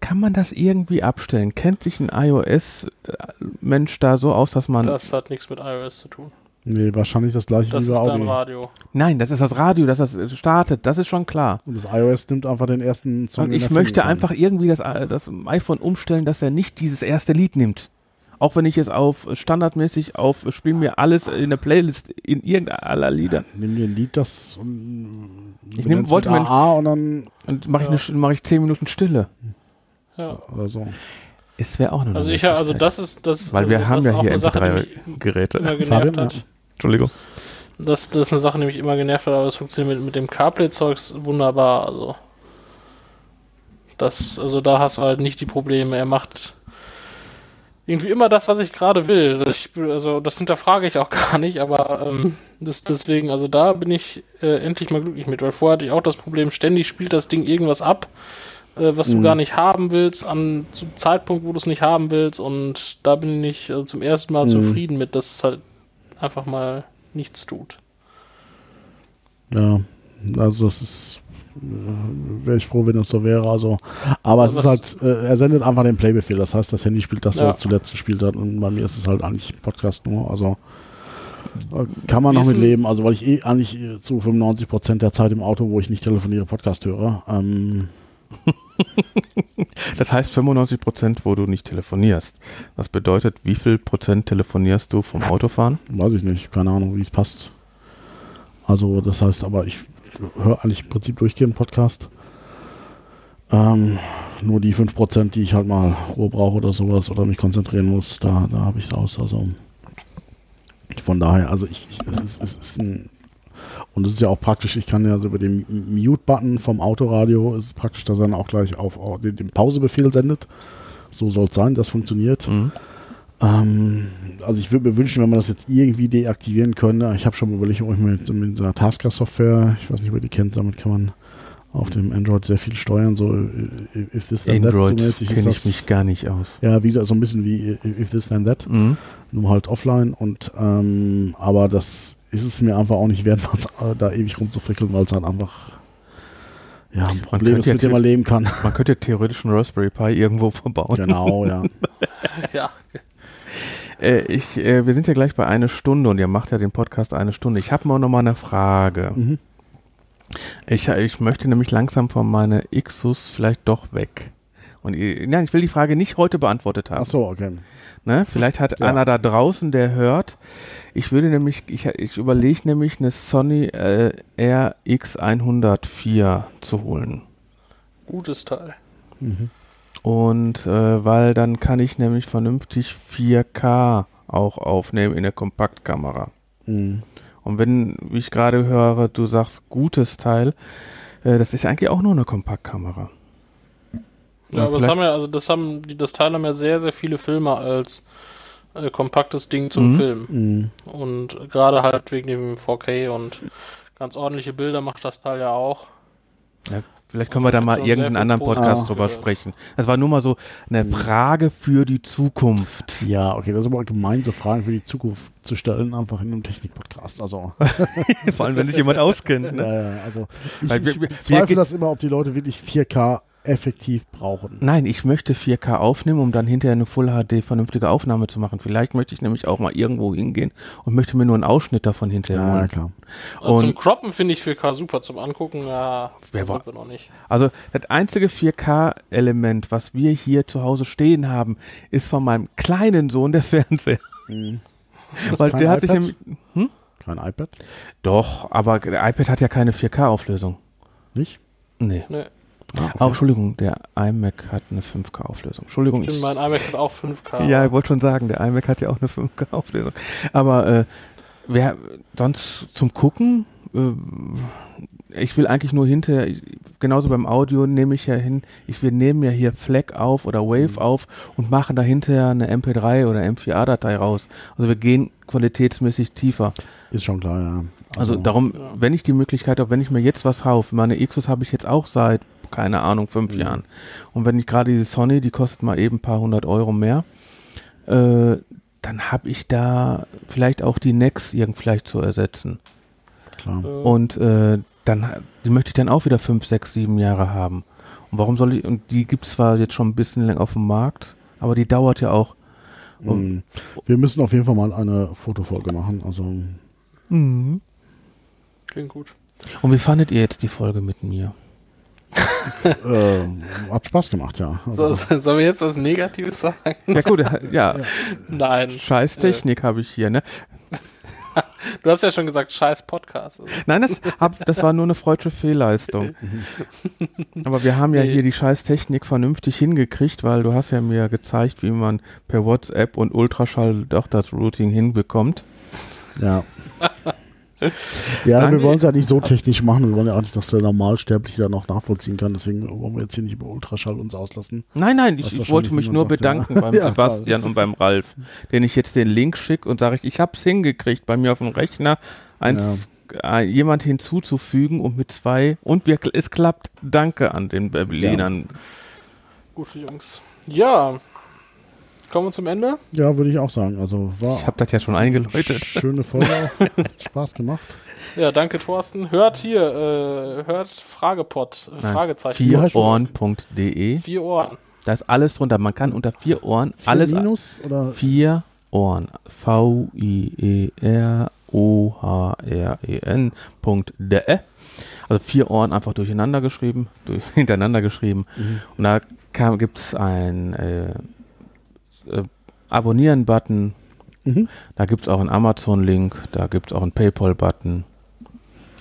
kann man das irgendwie abstellen? Kennt sich ein iOS-Mensch da so aus, dass man. Das hat nichts mit iOS zu tun. Nee, wahrscheinlich das gleiche Das wie ist bei dein Audi. Radio. Nein, das ist das Radio, das das startet, das ist schon klar. Und das iOS nimmt einfach den ersten Song. Und ich möchte einfach irgendwie das, das iPhone umstellen, dass er nicht dieses erste Lied nimmt. Auch wenn ich es auf standardmäßig auf spiel mir alles in der Playlist in irgendeiner Lieder. Nimm dir ein Lied, das. um, Ich du nehm- wollte mir- AA und dann. Und mache Ja. ich, eine- mach ich zehn Minuten Stille. Ja. Oder so. Es wäre auch noch eine Also ich also das ist das Weil wir also haben das ja ist auch hier eine Sache, die mich MP3-Geräte. immer genervt Fabian, hat. Entschuldigung. Das, das ist eine Sache, die mich immer genervt hat, aber es funktioniert mit, mit dem CarPlay-Zeugs wunderbar. Also das, also da hast du halt nicht die Probleme. Er macht irgendwie immer das, was ich gerade will. Ich, also das hinterfrage ich auch gar nicht, aber ähm, das, deswegen, also da bin ich äh, endlich mal glücklich mit, weil vorher hatte ich auch das Problem, ständig spielt das Ding irgendwas ab, äh, was du Mhm. gar nicht haben willst, an zum Zeitpunkt, wo du es nicht haben willst und da bin ich also zum ersten Mal Mhm. zufrieden mit, dass es halt einfach mal nichts tut. Ja, also das ist. äh, Wäre ich froh, wenn das so wäre. Also, aber es Aber ist halt, äh, er sendet einfach den Playbefehl. Das heißt, das Handy spielt das, Ja. was es zuletzt gespielt hat. Und bei mir ist es halt eigentlich Podcast nur. Also äh, kann man Wie noch mit leben. Also weil ich eh eigentlich zu 95 Prozent der Zeit im Auto, wo ich nicht telefoniere, Podcast höre. Ähm, Das heißt 95 Prozent, wo du nicht telefonierst. Das bedeutet, wie viel Prozent telefonierst du vom Autofahren? weiß ich nicht, keine Ahnung, wie es passt. Also das heißt, aber ich höre eigentlich im Prinzip durchgehend Podcast. Ähm, nur die 5%, die ich halt mal Ruhe brauche oder sowas oder mich konzentrieren muss, da, da habe ich es aus. Also von daher, also ich, ich es, ist, es ist ein und es ist ja auch praktisch, ich kann ja so über den Mute-Button vom Autoradio, ist praktisch, dass er dann auch gleich auf, auf den, Pausebefehl sendet. So soll es sein, das funktioniert. Mhm. Ähm, also ich würde mir wünschen, wenn man das jetzt irgendwie deaktivieren könnte. Ich habe schon mal überlegt, ob ich mit, mit dieser Tasker-Software, ich weiß nicht, wer die kennt, damit kann man auf dem Android sehr viel steuern. So if this then that Android mäßig ist kenne ich mich gar nicht aus. Ja, wie so, so ein bisschen wie if this then that, Mhm. nur halt offline. Und ähm, aber das ist es mir einfach auch nicht wert, äh, da ewig rumzufrickeln, weil es halt einfach ja ein Problem ist, ja mit dem man leben kann. Man könnte theoretisch einen Raspberry Pi irgendwo verbauen. genau, ja. Ja, Äh, ich, äh, wir sind ja gleich bei einer Stunde und ihr macht ja den Podcast eine Stunde. Ich habe mal noch mal eine Frage. Mhm. Ich, ich möchte nämlich langsam von meiner Ixus vielleicht doch weg. Und ich, nein, ich will die Frage nicht heute beantwortet haben. Ach so, okay. Ne? Vielleicht hat Ja. einer da draußen, der hört. Ich würde nämlich, ich, ich überlege nämlich eine Sony äh, RX104 zu holen. gutes Teil. Mhm. Und äh, weil dann kann ich nämlich vernünftig 4K auch aufnehmen in der Kompaktkamera. Mhm. Und wenn, wie ich gerade höre, du sagst gutes Teil, äh, das ist eigentlich auch nur eine Kompaktkamera. Ja, aber das haben ja, also das haben, die, das Teil haben ja sehr, sehr viele Filme als äh, kompaktes Ding zum Mhm. Film. Mhm. Und gerade halt wegen dem 4K und ganz ordentliche Bilder macht das Teil ja auch. Ja, vielleicht können wir da mal irgendeinen anderen Podcast Positives drüber sprechen. Das war nur mal so eine Mhm. Frage für die Zukunft. Ja, okay, das ist aber gemein, so Fragen für die Zukunft zu stellen, einfach in einem Technik-Podcast. Also, Vor allem, wenn sich jemand auskennt. Ne? ja, ja, also ich, Weil wir- ich bezweifle wir- das immer, ob die Leute wirklich 4K effektiv brauchen. Nein, ich möchte 4K aufnehmen, um dann hinterher eine Full HD vernünftige Aufnahme zu machen. Vielleicht möchte ich nämlich auch mal irgendwo hingehen und möchte mir nur einen Ausschnitt davon hinterher Ja, holen. klar. Und zum Croppen finde ich 4K super, zum Angucken, ja, Wer war- sind wir noch nicht. also das einzige 4K-Element, was wir hier zu Hause stehen haben, ist von meinem kleinen Sohn der Fernseher. Hast Weil kein der hat sich iPad? nämlich, Kein iPad? doch, aber der iPad hat ja keine 4K-Auflösung. Nicht? Nee. Nee, Ah, Oh, Entschuldigung, der iMac hat eine 5K-Auflösung. Entschuldigung. stimmt, ich- mein iMac hat auch 5K. Ja, ich wollte schon sagen, der iMac hat ja auch eine 5K-Auflösung. Aber äh, wer sonst zum Gucken, äh, ich will eigentlich nur hinter, genauso beim Audio nehme ich ja hin, ich wir nehmen ja hier FLAC auf oder Wave auf und machen dahinter eine MP3 oder M4A-Datei raus. Also wir gehen qualitätsmäßig tiefer. Ist schon klar, ja. Also, darum, ja. wenn ich die Möglichkeit habe, wenn ich mir jetzt was kaufe, meine Xus habe ich jetzt auch seit, keine Ahnung, fünf Mhm. Jahren. Und wenn ich gerade die Sony, die kostet mal eben ein paar hundert Euro mehr, äh, dann habe ich da vielleicht auch die Nex irgend vielleicht zu ersetzen. klar. Äh, Und äh, dann die möchte ich dann auch wieder fünf, sechs, sieben Jahre haben. Und warum soll ich, und die gibt es zwar jetzt schon ein bisschen länger auf dem Markt, aber die dauert ja auch. Mhm. Wir müssen auf jeden Fall mal eine Fotofolge machen. Also Mhm. Klingt gut. Und wie fandet ihr jetzt die Folge mit mir? Äh, hat Spaß gemacht, ja. Also, So, sollen wir jetzt was Negatives sagen? Ja gut, ja, Nein. scheiß Technik habe ich hier, ne? Du hast ja schon gesagt, scheiß Podcast. Also, Nein, das, hab, das war nur eine freudsche Fehlleistung. Aber wir haben ja hier die scheiß Technik vernünftig hingekriegt, weil du hast ja mir gezeigt, wie man per WhatsApp und Ultraschall doch das Routing hinbekommt. ja. Ja, Danke. wir wollen es ja nicht so technisch machen. Wir wollen ja auch nicht, dass der Normalsterbliche da noch nachvollziehen kann. Deswegen wollen wir jetzt hier nicht über Ultraschall uns auslassen. Nein, nein, ich, ich wollte mich nur sagt, ja. bedanken beim Ja, Sebastian und beim Ralf, den ich jetzt den Link schicke und sage, ich, ich habe es hingekriegt, bei mir auf dem Rechner eins, äh, jemand hinzuzufügen und mit zwei und wir, es klappt. Danke an den Berlinern. gute Jungs. Ja. Kommen wir zum Ende? Ja, würde ich auch sagen. Also war Ich habe das ja schon eingeläutet. schöne Folge. Hat Spaß gemacht. Ja, danke Thorsten. Hört hier, äh, hört Fragepot, äh, Nein, Fragezeichen. Vierohren.de. Vier Ohren. Da ist alles drunter. Man kann unter vier Ohren Vier alles. Minus oder Vier Ohren. V-I-E-R-O-H-R-E-N.de. Also vier Ohren einfach durcheinander geschrieben, durch, hintereinander geschrieben. Mhm. Und da gibt es ein äh, äh, Abonnieren-Button. Mhm. Da gibt es auch einen Amazon-Link. Da gibt es auch einen PayPal-Button.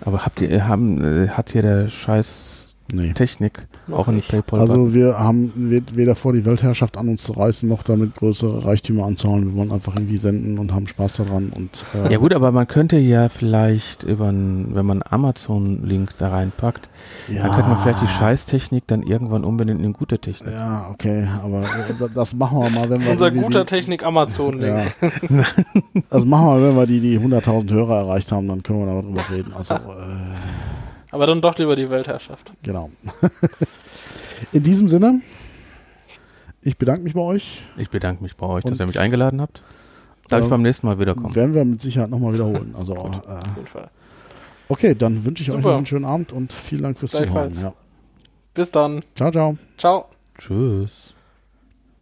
Aber habt ihr, haben, äh, hat hier der scheiß Nee. Technik auch nicht. PayPal-Button? Also wir haben we- weder vor, die Weltherrschaft an uns zu reißen, noch damit größere Reichtümer anzuhauen. Wir wollen einfach irgendwie senden und haben Spaß daran. Und, äh, Ja gut, aber man könnte ja vielleicht über einen, wenn man einen Amazon-Link da reinpackt, dann könnte man vielleicht die Scheißtechnik dann irgendwann umbenennen in gute Technik. Ja, okay, aber äh, das machen wir mal, wenn wir Unser guter die, Technik Amazon-Link. ja. Das machen wir, wenn wir die, die 100.000 Hörer erreicht haben, dann können wir darüber reden. Also, äh, Aber dann doch lieber die Weltherrschaft. genau. In diesem Sinne, ich bedanke mich bei euch. Ich bedanke mich bei euch, dass ihr mich eingeladen habt. Darf Ja. ich beim nächsten Mal wiederkommen? Werden wir mit Sicherheit nochmal wiederholen. Also, Auf äh, jeden Fall. okay, dann wünsche ich euch Super. noch einen schönen Abend und vielen Dank fürs Zuhören. Ja. Bis dann. Ciao, ciao. Ciao. Tschüss.